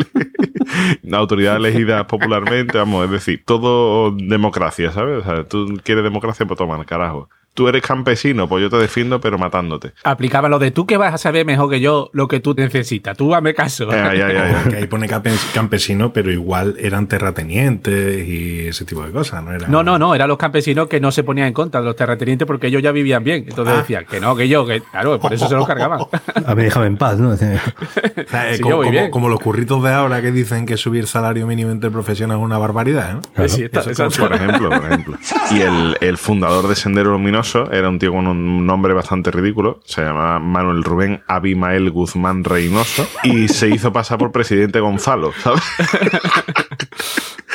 autoridades elegidas popularmente, vamos, es decir, todo democracia, ¿sabes? O sea, tú quieres democracia, pues toma, carajo. Tú eres campesino, pues yo te defiendo, pero matándote. Aplicaba lo de tú que vas a saber mejor que yo lo que tú necesitas. Tú hazme caso. Ay, ay, ay. Que ahí pone campe- campesino, pero igual eran terratenientes y ese tipo de cosas, ¿no? Era- No, no, no, eran los campesinos que no se ponían en contra de los terratenientes porque ellos ya vivían bien. Entonces decían que no, que yo, que claro, por eso se los cargaban. A mí déjame en paz, ¿no? O sea, eh, Sí, como, los curritos de ahora que dicen que subir salario mínimo interprofesional es una barbaridad, ¿no? Sí, está- Eso. Por ejemplo, por ejemplo. Y el, el fundador de Sendero Luminoso era un tío con un nombre bastante ridículo. Se llamaba Manuel Rubén Abimael Guzmán Reynoso. Y se hizo pasar por presidente Gonzalo, ¿sabes?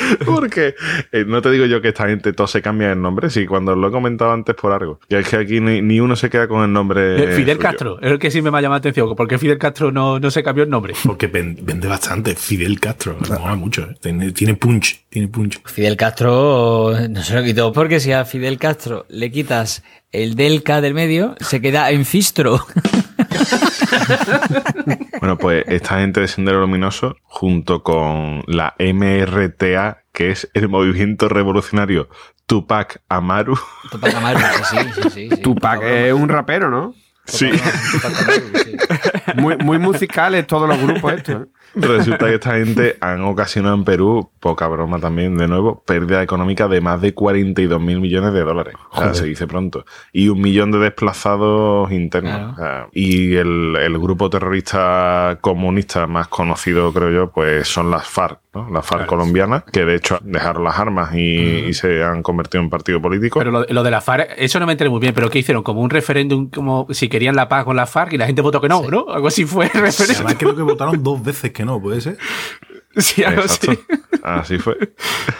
Porque eh, no te digo yo que esta gente todo se cambia el nombre, sí, cuando lo he comentado antes por algo. Y es que aquí ni, ni uno se queda con el nombre. Eh, Fidel suyo. Castro, es el que sí me ha llamado la atención. ¿Por qué Fidel Castro no, no se cambió el nombre? Porque ven- vende bastante. Fidel Castro, me mola mucho, ¿eh? Tiene, tiene punch, tiene punch. Fidel Castro no se lo quitó porque si a Fidel Castro le quitas el del K del medio, se queda en Fistro. Bueno, pues esta gente de Sendero Luminoso, junto con la MRTA, que es el movimiento revolucionario Tupac Amaru, Tupac Amaru, sí, sí, sí, sí. Tupac es un rapero, ¿no? sí, Tupac Amaru, sí. Muy, muy musicales todos los grupos estos. ¿eh? Resulta que esta gente han ocasionado en Perú, poca broma también, de nuevo, pérdida económica de más de 42 mil millones de dólares. O sea, se dice pronto. Y un millón de desplazados internos. Claro. O sea, y el, el grupo terrorista comunista más conocido, creo yo, pues son las FARC. ¿No? La FARC colombiana, que de hecho dejaron las armas y, y se han convertido en partido político. Pero lo, lo de la FARC, eso no me enteré muy bien, pero ¿qué hicieron? Como un referéndum, como si querían la paz con la FARC y la gente votó que no, ¿no? Algo así fue el referéndum. Además, creo que votaron dos veces que no, ¿puede ser? Sí, algo así. Así fue.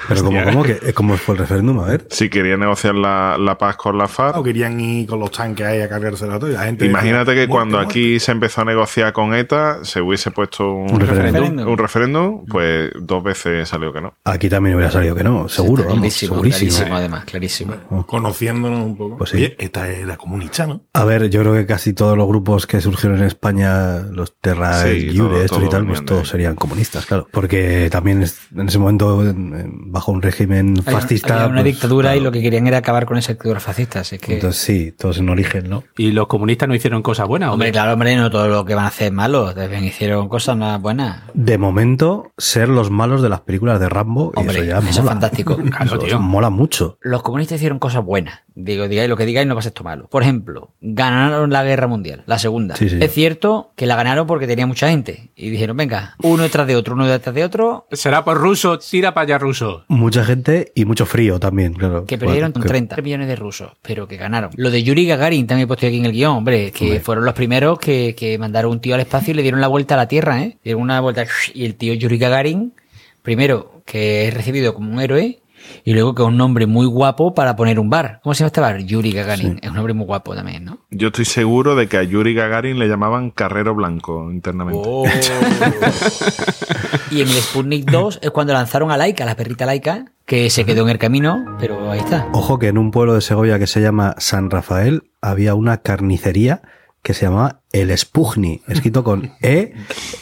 Pero como, ¿cómo, que, ¿cómo fue el referéndum? A ver. Si querían negociar la, la paz con la FARC, O querían ir con los tanques ahí a y La gente Imagínate decía, que cuando "Muerte, aquí se empezó a negociar con ETA, se hubiese puesto un, Un referéndum. un referéndum, pues dos veces salió que no. Aquí también hubiera salido que no, seguro, vamos, clarísimo, segurísimo. clarísimo, además, clarísimo. muerte". Conociéndonos un poco. Pues sí. Oye, esta era comunista, ¿no? A ver, yo creo que casi todos los grupos que surgieron en España, los Terra Sí, todo- estos y todo tal, venían pues todos serían comunistas, claro. Porque también es- en ese momento, en- en- bajo un régimen fascista. había una pues, dictadura y lo que querían era acabar con esa dictadura fascista. Así que, Entonces sí, todos en origen, ¿no? ¿Y los comunistas no hicieron cosas buenas? hombre, Hombre, claro, hombre, no todo lo que van a hacer es malo. También hicieron cosas más buenas. De momento, ser los malos de las películas de Rambo, y Hombre, eso ya eso es fantástico. Claro, tío. mola mucho. Los comunistas hicieron cosas buenas. Digo, digáis lo que digáis, no va a ser esto malo. Por ejemplo, ganaron la guerra mundial, la segunda. Sí, sí. Es cierto que la ganaron porque tenía mucha gente. Y dijeron, venga, uno detrás de otro, uno detrás de otro, será por ruso, tira para allá ruso. Mucha gente y mucho frío también, claro. que perdieron Bueno, con que- 30 millones de rusos, pero que ganaron. Lo de Yuri Gagarin también he puesto aquí en el guion, hombre, que Hombre. fueron los primeros que, que mandaron un tío al espacio y le dieron la vuelta a la Tierra, ¿eh? Dieron una vuelta y el tío Yuri Gagarin, primero que es recibido como un héroe y luego que es un nombre muy guapo para poner un bar. ¿Cómo se llama este bar? Yuri Gagarin. Es un nombre muy guapo también, ¿no? Yo estoy seguro de que a Yuri Gagarin le llamaban Carrero Blanco internamente. Oh. y en el Sputnik 2 es cuando lanzaron a Laika, la perrita Laika, que se quedó en el camino, pero ahí está. Ojo que en un pueblo de Segovia que se llama San Rafael había una carnicería que se llamaba El Spugni, escrito con E,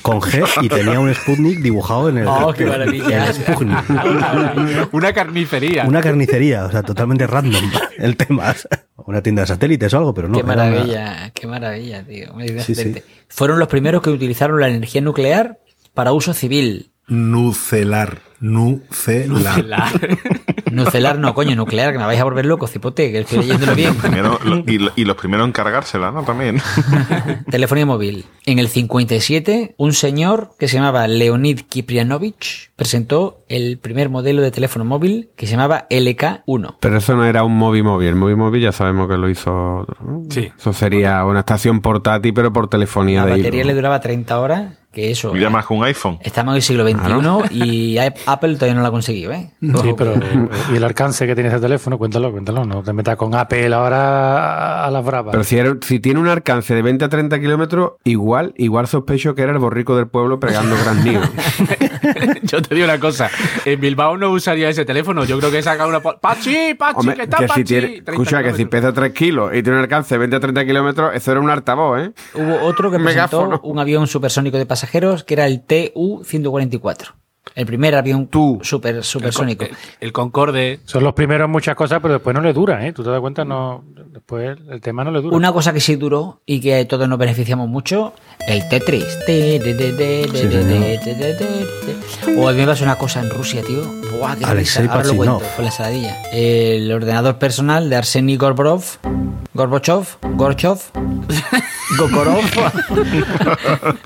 con G, y tenía un Sputnik dibujado en el, Oh, qué maravilla. el Spugni. Una carnicería. Una carnicería, o sea, totalmente random el tema. Una tienda de satélites o algo, pero no. qué una- maravilla, qué maravilla, tío. Sí, sí. Fueron los primeros que utilizaron la energía nuclear para uso civil. Nucelar. Nucelar. Nucelar no, coño, nuclear, que me vais a volver loco, cipote, que estoy leyéndolo bien. Primero- lo- y, lo- y los primeros en cargársela, ¿no? También. Telefonía móvil. En el 57, un señor que se llamaba Leonid Kiprianovich presentó el primer modelo de teléfono móvil que se llamaba LK1. Pero eso no era un móvil móvil. El móvil móvil ya sabemos que lo hizo. Sí. Eso sería una estación portátil, pero por telefonía La de batería hilo. le duraba 30 horas, que eso... Mira más que un iPhone. Estamos en el siglo XXI y Apple todavía no lo ha conseguido, ¿eh? Sí, pero eh, y el alcance que tiene ese teléfono, cuéntalo, cuéntalo. No te metas con Apple ahora a las bravas. Pero si, era- si tiene un alcance de 20 a 30 kilómetros, igual, igual sospecho que era el borrico del pueblo pregando granizos. Yo te digo una cosa. En Bilbao no usaría ese teléfono. Yo creo que saca una. ¡Pachi! ¡Pachi! Hombre, ¿Qué tal, que Pachi? si tiene, 30 escucha, que si pesa 3 kilos y tiene un alcance de 20 a 30 kilómetros, eso era un altavoz, ¿eh? Hubo otro que Megáfono. presentó un avión supersónico de pasajeros que era el TU-144. El primer avión super, supersónico. El, el Concorde. Son los primeros en muchas cosas, pero después no le dura, ¿eh? Tú te das cuenta, no, después el tema no le dura. Una cosa que sí duró y que todos nos beneficiamos mucho, el Tetris. O a mí me pasó una cosa en Rusia, tío. Buah, qué Alexei. Ahora lo Pachinov. cuento con la ensaladilla. El ordenador personal de Arseny Gorborov, Gorbachev, Gorchov, Gokorov,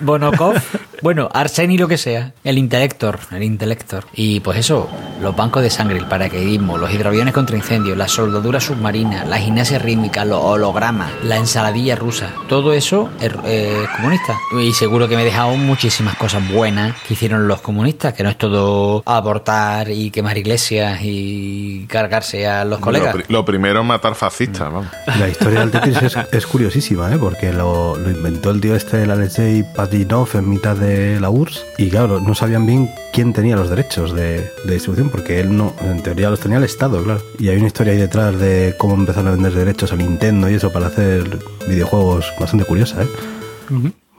Bonokov. Bueno, Arseny lo que sea. El Intelector, el Intelector. Y pues eso, los bancos de sangre, el paracaidismo, los hidroaviones contra incendios, la soldadura submarina, la gimnasia rítmica, los hologramas, la ensaladilla rusa. Todo eso es eh, comunista. Y seguro que me he dejado muchísimas cosas buenas que hicieron los comunistas, que no es todo abortar y quemar iglesias y cargarse a los Lo, colegas. pri- lo primero es matar fascistas, vamos. La historia del Tetris es, es curiosísima, ¿eh? porque lo, lo inventó el tío este, el Alexei Patinov, en mitad de la URSS. Y claro, no sabían bien quién tenía los derechos de, de distribución, porque él no, en teoría los tenía el Estado, claro. Y hay una historia ahí detrás de cómo empezaron a vender derechos a Nintendo y eso para hacer videojuegos bastante curiosa, ¿eh?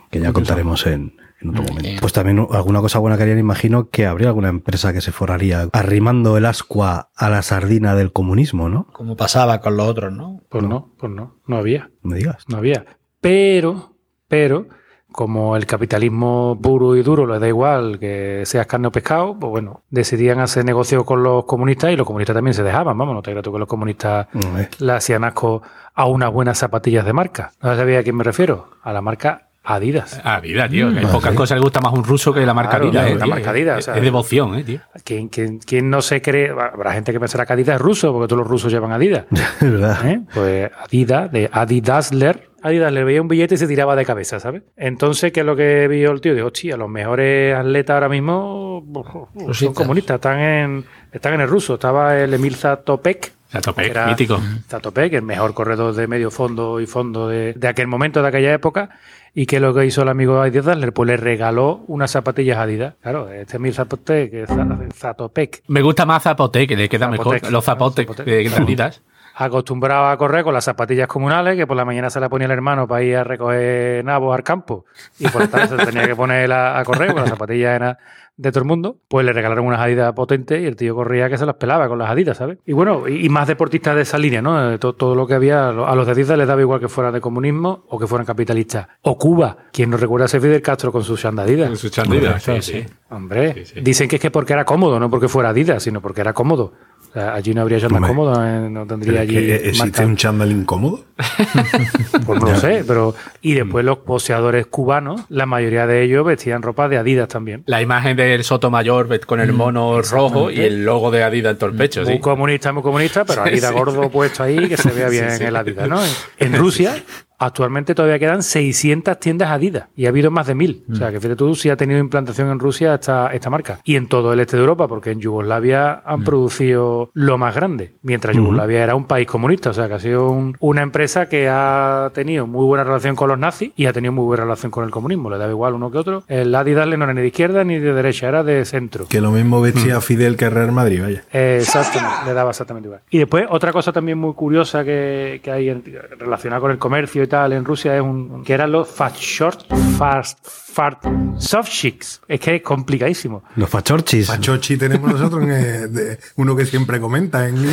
que ya contaremos en, en otro momento. Pues también alguna cosa buena que harían, imagino que habría alguna empresa que se forraría arrimando el ascua a la sardina del comunismo, ¿no? Como pasaba con los otros, ¿no? Pues no, pues no, no había. No me digas. No había. Pero, pero, como el capitalismo puro y duro les da igual que seas carne o pescado, pues bueno, decidían hacer negocio con los comunistas y los comunistas también se dejaban. Vamos, no te tú que los comunistas Eh, le hacían asco a unas buenas zapatillas de marca. ¿No sabía a quién me refiero? A la marca Adidas. Adidas, tío. hay Ah, pocas sí. cosas le gusta más un ruso que la marca Claro, Adidas. eh, la tío. marca Adidas, Es, o sea, es devoción, eh, tío. ¿Quién, quién, quién no se cree? Habrá gente que pensará que Adidas es ruso, porque todos los rusos llevan Adidas. Es verdad. ¿eh? Pues Adidas, de Adidasler. Adidas le veía un billete y se tiraba de cabeza, ¿sabes? Entonces, ¿qué es lo que vio el tío? Dijo, hostia, los mejores atletas ahora mismo son comunistas, están en, están en el ruso. Estaba el Emil Zatopek, Zatopek, que era mítico. Zatopek, el mejor corredor de medio fondo y fondo de, de aquel momento, de aquella época. ¿Y qué es lo que hizo el amigo Adidas? Le- Pues le regaló unas zapatillas Adidas. Claro, este que es Za- Zatopek, Me gusta más Zapote, que le queda Zapotec, mejor. Los Zapotec Zapotec. de Adidas. Acostumbrado a correr con las zapatillas comunales, que por la mañana se la ponía el hermano para ir a recoger nabos al campo, y por la tarde se tenía que poner a, a correr con las zapatillas eran de todo el mundo, pues le regalaron unas adidas potentes y el tío corría que se las pelaba con las adidas, ¿sabes? Y bueno, y, y más deportistas de esa línea, ¿no? Eh, Todo, todo lo que había, a los de adidas les daba igual que fuera de comunismo o que fueran capitalistas. O Cuba, quien no recuerda a ese Fidel Castro con sus Adidas. Con sus Adidas, sí, sí. Hombre, Sí, sí. dicen que es que porque era cómodo, no porque fuera Adidas, sino porque era cómodo. Sea, allí no habría chándal cómodo, eh, no tendría allí. que ¿Existe marca. un chándal incómodo? Pues no sé, pero. Y después los poseadores cubanos, la mayoría de ellos vestían ropa de Adidas también. La imagen del Sotomayor con el mono rojo y el logo de Adidas en todo el pecho, Muy sí. comunista, muy comunista, pero Adidas sí. gordo puesto ahí, que se vea bien Sí, sí. el Adidas, ¿no? En, en Rusia, actualmente todavía quedan 600 tiendas Adidas y ha habido más de 1000. O sea, que fíjate tú, si ha tenido implantación en Rusia esta, esta marca. Y en todo el este de Europa, porque en Yugoslavia han producido lo más grande, mientras Yugoslavia era un país comunista. O sea, que ha sido un- una empresa que ha tenido muy buena relación con los nazis y ha tenido muy buena relación con el comunismo. Le daba igual uno que otro. El Adidas no era ni de izquierda ni de derecha, era de centro. Que lo mismo vestía Fidel que Real Madrid, vaya. Exactamente, le daba exactamente igual. Y después, otra cosa también muy curiosa que, que hay en- relacionada con el comercio y tal en Rusia es un, que eran los fast short, fast, fast soft chicks. Es que es complicadísimo. Los fachorchis. Pachochi tenemos nosotros, en, eh, de- uno que siempre comenta en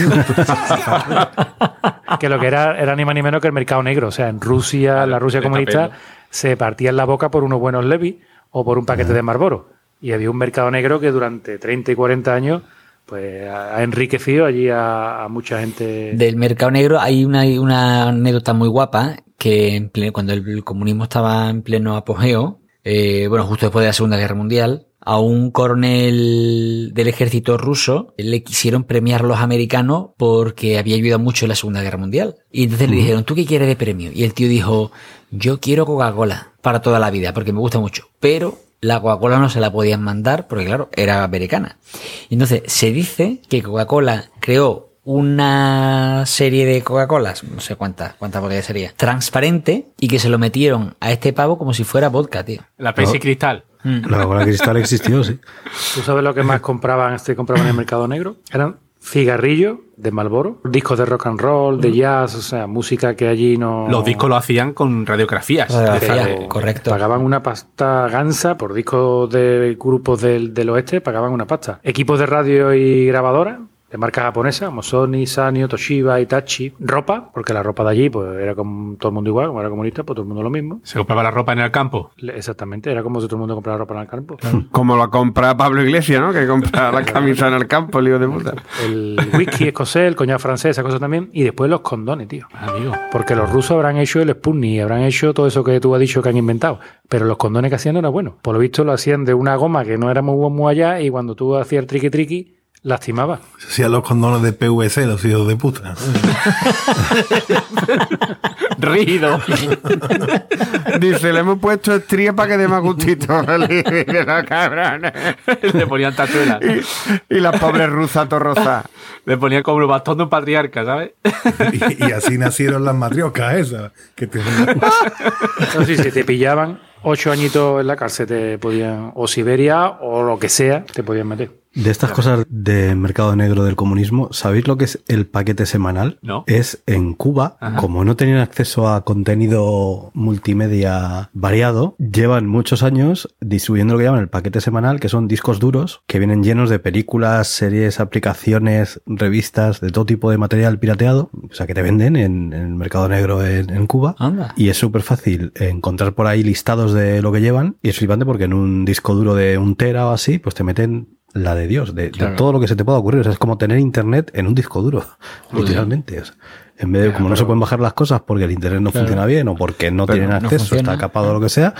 Que lo que era era ni más ni menos que el mercado negro. O sea, en Rusia, la Rusia comunista, se partían la boca por unos buenos Levi o por un paquete de Marlboro. Y había un mercado negro que durante 30 y 40 años pues ha enriquecido allí a, a mucha gente. Del mercado negro hay una, una anécdota muy guapa que en ple- cuando el comunismo estaba en pleno apogeo, eh, bueno, justo después de la Segunda Guerra Mundial, a un coronel del ejército ruso le quisieron premiar los americanos porque había ayudado mucho en la Segunda Guerra Mundial. Y entonces le dijeron, ¿tú qué quieres de premio? Y el tío dijo, yo quiero Coca-Cola para toda la vida porque me gusta mucho. Pero la Coca-Cola no se la podían mandar porque, claro, era americana. Entonces, se dice que Coca-Cola creó una serie de Coca-Colas, no sé cuántas, cuántas botellas sería, transparente y que se lo metieron a este pavo como si fuera vodka, tío. La Pepsi Cristal. Mm. La Coca-Cola Cristal existió, sí. ¿Tú sabes lo que más compraban, este compraban en el mercado negro? Eran cigarrillos de Marlboro, discos de rock and roll, de jazz, o sea, música que allí no... Los discos lo hacían con radiografías. Radiografía, De- correcto. Pagaban una pasta gansa por discos de grupos del, del oeste, pagaban una pasta. Equipos de radio y grabadora de marca japonesa, como Sony, Sanyo, Toshiba, Itachi. Ropa, porque la ropa de allí pues era como todo el mundo igual, como era comunista, pues todo el mundo lo mismo. Se compraba la ropa en el campo. Exactamente, era como si todo el mundo comprara ropa en el campo. Como la compra Pablo Iglesias, ¿no? Que compra la camisa en el campo, lío de puta. El whisky escocés, el coñac francés, esa cosa también. Y después los condones, tío. Amigo. Porque los rusos habrán hecho el Sputnik, habrán hecho todo eso que tú has dicho que han inventado. Pero los condones que hacían no era bueno. Por lo visto lo hacían de una goma que no era muy, muy allá y cuando tú hacías el triqui triqui, lastimaba. Se hacían los condones de PVC, los hijos de puta. Rígido. Dice, le hemos puesto estría para que dé más gustito. de la cabrona. Le ponían tachuelas. Y la pobre rusa torrosa. Le ponían como el bastón de un patriarca, ¿sabes? Y, y así nacieron las matrioscas esas. Que te- Entonces, si te pillaban ocho añitos en la cárcel, te podían, o Siberia, o lo que sea, te podían meter. De estas cosas de mercado negro del comunismo, ¿sabéis lo que es el paquete semanal? No. Es en Cuba, como no tenían acceso a contenido multimedia variado, llevan muchos años distribuyendo lo que llaman el paquete semanal, que son discos duros que vienen llenos de películas, series, aplicaciones, revistas, de todo tipo de material pirateado, o sea, que te venden en, en el mercado negro en, en Cuba. Anda. Y es súper fácil encontrar por ahí listados de lo que llevan. Y es flipante porque en un disco duro de un tera o así, pues te meten la de Dios, de, todo lo que se te pueda ocurrir. O sea, es como tener internet en un disco duro, literalmente. O sea, en vez de, como no se pueden bajar las cosas porque el internet no Claro. funciona bien o porque no Pero tienen no acceso, funciona. está capado o lo que sea,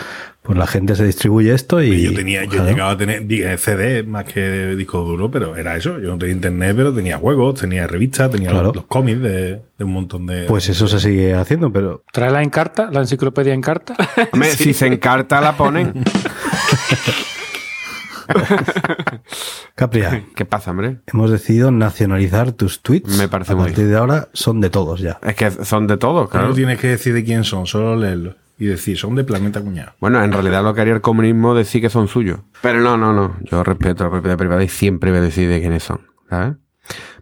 pues la gente se distribuye esto y. yo tenía, yo llegaba a tener eh, CD más que disco duro, pero era eso. Yo no tenía internet, pero tenía juegos, tenía revistas, tenía Claro. los, los cómics de, de un montón de. Pues eso se sigue haciendo, pero ¿Trae la encarta? ¿La enciclopedia en carta? Hombre, si se encarta la ponen. Capria, ¿Qué pasa, hombre? hemos decidido nacionalizar tus tweets. Me parece A muy partir de ahora son de todos ya. Es que son de todos, Claro, claro. no tienes que decir de quién son, solo leerlos. Y decir, son de Planeta Cuñado. Bueno, en realidad lo que haría el comunismo es decir que son suyos. Pero no, no, no. Yo respeto la propiedad privada y siempre voy a decir de quiénes son. ¿Sabes?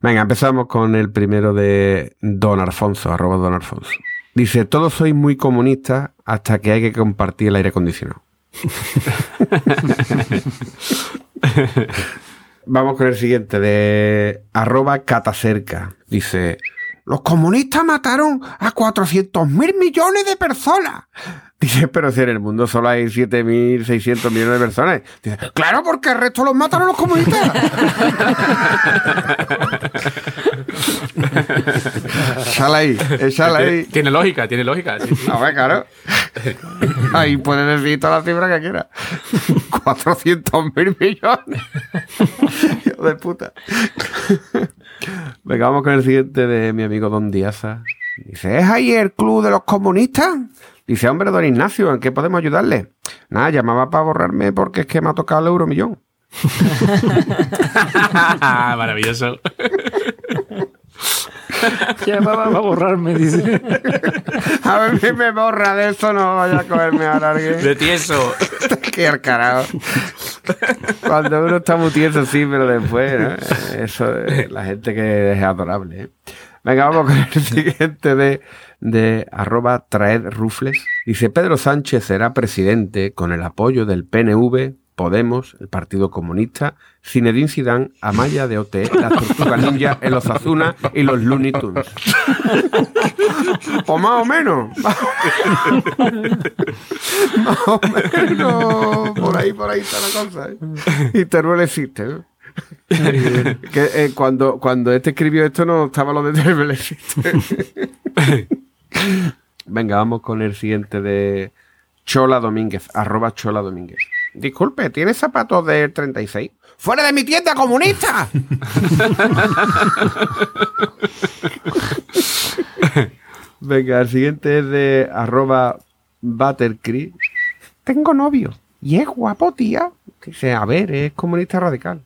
Venga, empezamos con el primero de Don Alfonso, arroba Don Alfonso. Dice, todos sois muy comunistas hasta que hay que compartir el aire acondicionado. Vamos con el siguiente, de arroba catacerca. Dice, los comunistas mataron a 400 mil millones de personas. Dice, pero si en el mundo solo hay 7.600 millones de personas. Dice, claro, porque el resto los mataron los comunistas. échala ahí, échala ahí. Tiene lógica, tiene lógica. sí, sí. A ver, claro. Ahí puedes decir toda la cifra que quieras. 400 mil millones. Hijo de puta. Venga, vamos con el siguiente de mi amigo Don Diaza. Dice, ¿es ahí el club de los comunistas? Dice, hombre, don Ignacio, ¿en qué podemos ayudarle? Nada, llamaba para borrarme porque es que me ha tocado el euromillón. Maravilloso. Llamaba a borrarme, dice. A ver si me borra de eso, no vaya a cogerme a alguien. De tieso. Qué carajo. Cuando uno está muy tieso, sí, pero después, ¿no? Eso, la gente que es adorable. ¿eh? Venga, vamos con el siguiente de, de arroba traed rufles. Dice, Pedro Sánchez será presidente con el apoyo del PNV, Podemos, el Partido Comunista, Zinedine Zidane, Amaya de OT, la Tortuga Ninja, el Osasuna y los Looney Tunes. Pues más o menos. Más o menos. Por ahí, por ahí está la cosa. ¿eh? Y Teruel existe, ¿no? que, eh, cuando, cuando este escribió esto no estaba lo de Teruel existe. Venga, vamos con el siguiente de Chola Domínguez, arroba Chola Domínguez. Disculpe, ¿tiene zapatos del 36? ¡Fuera de mi tienda comunista! Venga, el siguiente es de arroba Buttercree. Tengo novio. Y es guapo, tía. Dice, a ver, es comunista radical.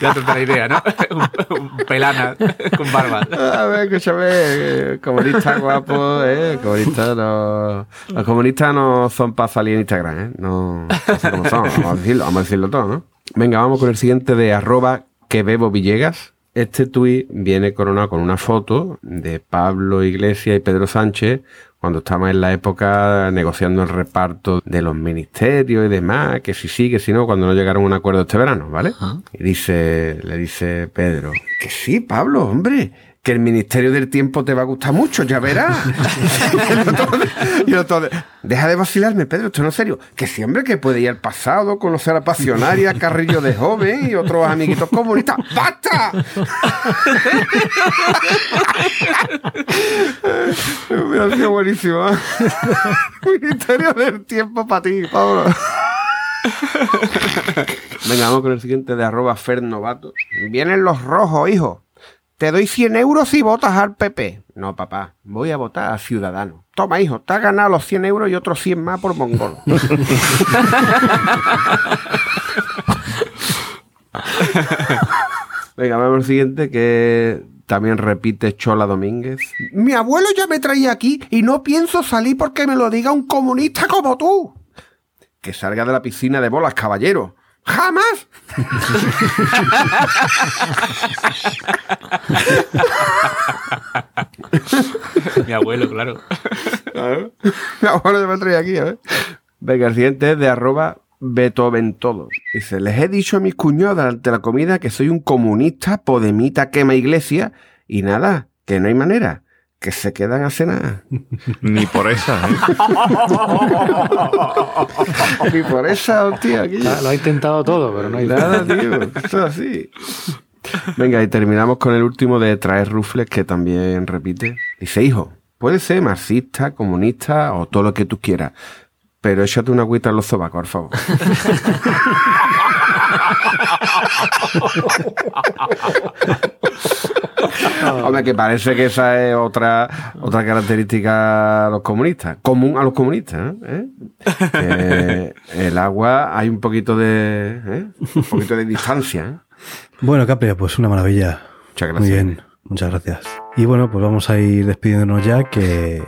Ya te la idea, ¿no? Un, pelana con barba. A ver, escúchame, eh, comunista guapo, eh, comunista no, los comunistas no son para salir en Instagram, eh, no, como son, vamos a decirlo, vamos a decirlo todo, ¿no? Venga, vamos con el siguiente de arroba que bebo Villegas. Este tuit viene coronado con una foto de Pablo Iglesias y Pedro Sánchez cuando estamos en la época negociando el reparto de los ministerios y demás, que si sí, que si no, cuando no llegaron a un acuerdo este verano, ¿vale? Y dice, le dice Pedro, que sí, Pablo, hombre, que el Ministerio del Tiempo te va a gustar mucho, ya verás. y el otro, deja de vacilarme, Pedro, esto no es serio. Que siempre que puede ir al pasado, conocer a Pasionaria, Carrillo de Joven y otros amiguitos comunistas. ¡Basta! Hubiera sido buenísimo. ¿eh? Ministerio del Tiempo para ti, Pablo. Venga, vamos con el siguiente de arroba Fer Novato. Vienen los rojos, hijo. Te doy 100 euros si votas al PP. No, papá, voy a votar a Ciudadano. Toma, hijo, te has ganado los 100 euros y otros 100 más por mongol. Venga, vamos al siguiente que también repite Chola Domínguez. Mi abuelo ya me traía aquí y no pienso salir porque me lo diga un comunista como tú. Que salga de la piscina de bolas, caballero. ¡Jamás! Mi abuelo, claro. Mi abuelo ya me traía aquí, a ver. Venga, el siguiente es de arroba Beethoven Todos. Dice, les he dicho a mis cuñados durante la comida que soy un comunista, podemita, quema iglesia, y nada, que no hay manera. Que se quedan a cenar. Ni por esa, ¿eh? Ni por esa, hostia, aquí. Ah, Lo ha intentado todo, pero no hay Nada, tío, esto es así. Venga, y terminamos con el último de traer rufles que también repite. Dice, hijo, puede ser marxista, comunista o todo lo que tú quieras, pero échate una agüita en los sobacos, por favor. Hombre, que parece que esa es otra, otra característica a los comunistas, común a los comunistas. ¿eh? El agua hay un poquito de, ¿eh? un poquito de distancia. ¿eh? Bueno, Capria, pues una maravilla. Muchas Muy gracias. bien, muchas gracias. Y bueno, pues vamos a ir despidiéndonos ya que,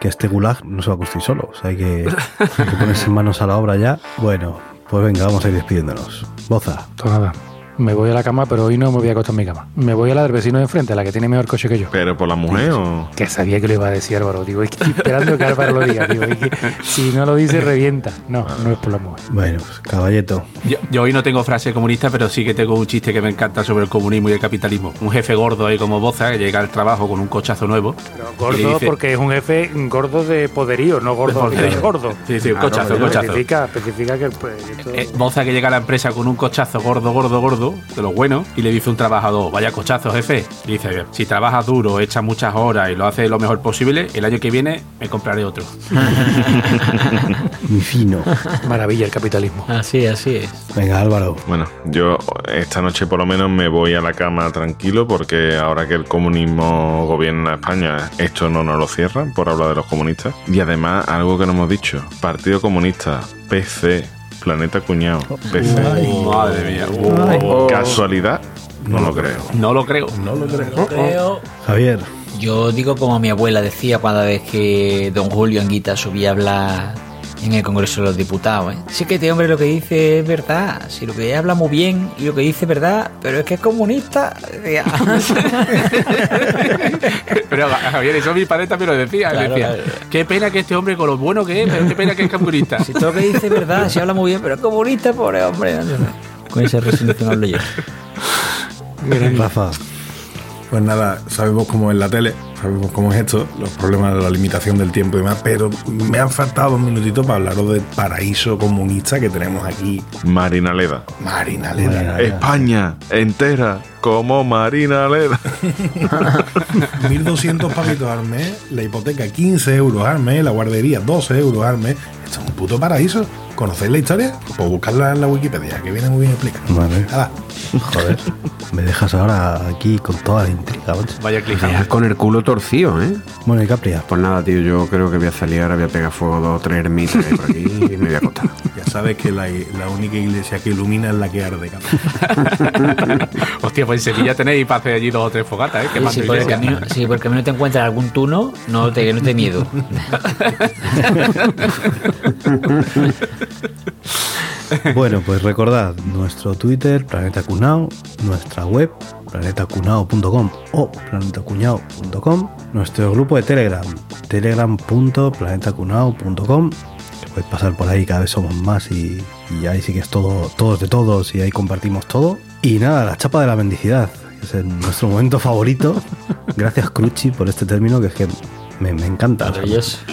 que este gulag no se va a construir solo. O sea, hay que, hay que ponerse manos a la obra ya. Bueno, pues venga, vamos a ir despidiéndonos. Boza. Pues nada, me voy a la cama, pero hoy no me voy a acostar en mi cama. Me voy a la del vecino de enfrente, la que tiene mejor coche que yo. ¿Pero por la mujer o...? Que sabía que lo iba a decir Álvaro. Digo, es que estoy esperando que Álvaro lo diga. Digo, es que si no lo dice, revienta. No, no es por la mujer. Bueno, pues caballeto. Yo, yo hoy no tengo frase comunista, pero sí que tengo un chiste que me encanta sobre el comunismo y el capitalismo. Un jefe gordo ahí como Boza que llega al trabajo con un cochazo nuevo. le Gordo dice- porque es un jefe gordo de poderío, no gordo De gordo. Sí, sí, un Claro, cochazo, pero cochazo. Especifica, especifica que pues, esto- Eh, Boza que llega a la empresa con un cochazo gordo, gordo, gordo, de los buenos, y le dice a un trabajador, vaya cochazo, jefe. Y dice, si trabajas duro, echas muchas horas y lo haces lo mejor posible, el año que viene me compraré otro. Mi fino. maravilla el capitalismo. Así, así es. Venga, Álvaro. Bueno, yo esta noche por lo menos me voy a la cama tranquilo porque ahora que el comunismo gobierna España, esto no nos lo cierran por hablar de los comunistas. Y además, algo que no hemos dicho, Partido Comunista, PC, Planeta Cuñado, PC. Madre mía. ¿Casualidad? No lo creo. No lo creo. Creo. Javier. Yo digo como mi abuela decía cada vez que don Julio Anguita subía a hablar en el Congreso de los Diputados. ¿eh? Sí que este hombre lo que dice es verdad, si lo que habla muy bien y lo que dice es verdad, pero es que es comunista. Decía. Pero Javier, eso mi padre también lo decía. Claro, decía, claro. qué pena que este hombre con lo bueno que es, pero qué pena que es comunista. si todo lo que dice es verdad, si habla muy bien, pero es comunista, pobre hombre. Con esa resignación hablo yo. Rafa. Pues nada, sabemos cómo es la tele, sabemos cómo es esto, los problemas de la limitación del tiempo y demás, pero me han faltado dos minutitos para hablaros del paraíso comunista que tenemos aquí, Marina Leda. Marina Leda. España entera como Marina Leda. 1.200 pavitos al mes, la hipoteca 15 euros al mes, la guardería 12 euros al mes. Esto es un puto paraíso. ¿Conocéis la historia? Pues buscarla en la Wikipedia, que viene muy bien explicada. Vale. Nada. Joder. Me dejas ahora aquí con toda la intriga, macho. Vaya cliché. Dejas con el culo torcido, ¿eh? Bueno, y Capria. Pues nada, tío, yo creo que voy a salir ahora, voy a pegar fuego a dos o tres ermitas que hay por aquí y me voy a acostar. Ya sabes que la, la única iglesia que ilumina es la que arde. cabrón. Hostia, pues en Sevilla tenéis para hacer allí dos o tres fogatas, ¿eh? Que si, por el camino, si por el camino te encuentras algún tuno, no te, no te miedo. Bueno, pues recordad nuestro Twitter, Planeta Cunao, nuestra web, planetacunao.com o planetacuñao.com, nuestro grupo de Telegram, telegram.planetacunao.com, podéis pasar por ahí, cada vez somos más y, y ahí sí que es todo, todos de todos y ahí compartimos todo. Y nada, la chapa de la mendicidad, que es nuestro momento favorito. Gracias, Cruchi, por este término que es que me, me encanta.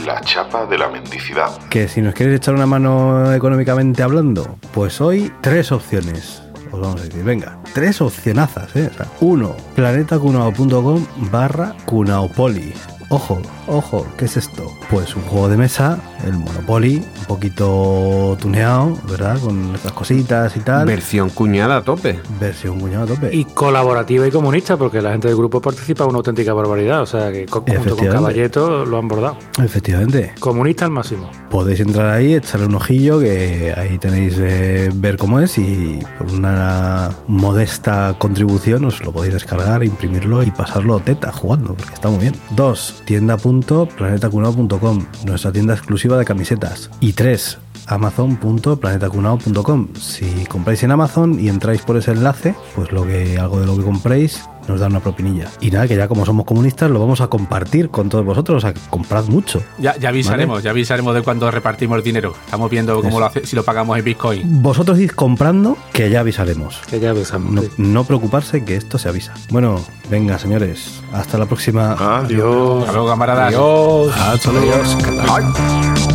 La chapa de la mendicidad. que si nos queréis echar una mano económicamente hablando, pues hoy tres opciones. Os vamos a decir, venga, tres opcionazas, ¿eh? O sea, uno, planetacunao.com barra cunaopoli. Ojo, ojo, ¿qué es esto? Pues un juego de mesa, el Monopoly, un poquito tuneado, ¿verdad? Con estas cositas y tal. Versión cuñada a tope. Versión cuñado a tope. Y colaborativa y comunista, porque la gente del grupo participa en una auténtica barbaridad. O sea, que junto con. Caballeto lo han bordado. Efectivamente. Comunista al máximo. podéis entrar ahí, echarle un ojillo, que ahí tenéis eh, ver cómo es y por una modesta contribución os lo podéis descargar, imprimirlo y pasarlo teta jugando, porque está muy bien. Dos, tienda.planetacunao.com, nuestra tienda exclusiva de camisetas. Y tres, amazon.planetacunao.com. Si compráis en Amazon y entráis por ese enlace, pues lo que algo de lo que compréis nos dan una propinilla. Y nada, que ya como somos comunistas lo vamos a compartir con todos vosotros, o sea, comprad mucho. Ya, ya avisaremos, ya avisaremos de cuando repartimos el dinero. Estamos viendo cómo lo hace, si lo pagamos en Bitcoin. Vosotros id comprando, que ya avisaremos. Que ya avisamos. No, sí. no preocuparse, que esto se avisa. Bueno, venga, señores, hasta la próxima. Adiós. Hasta luego, camaradas. Adiós. Hasta luego. Ay.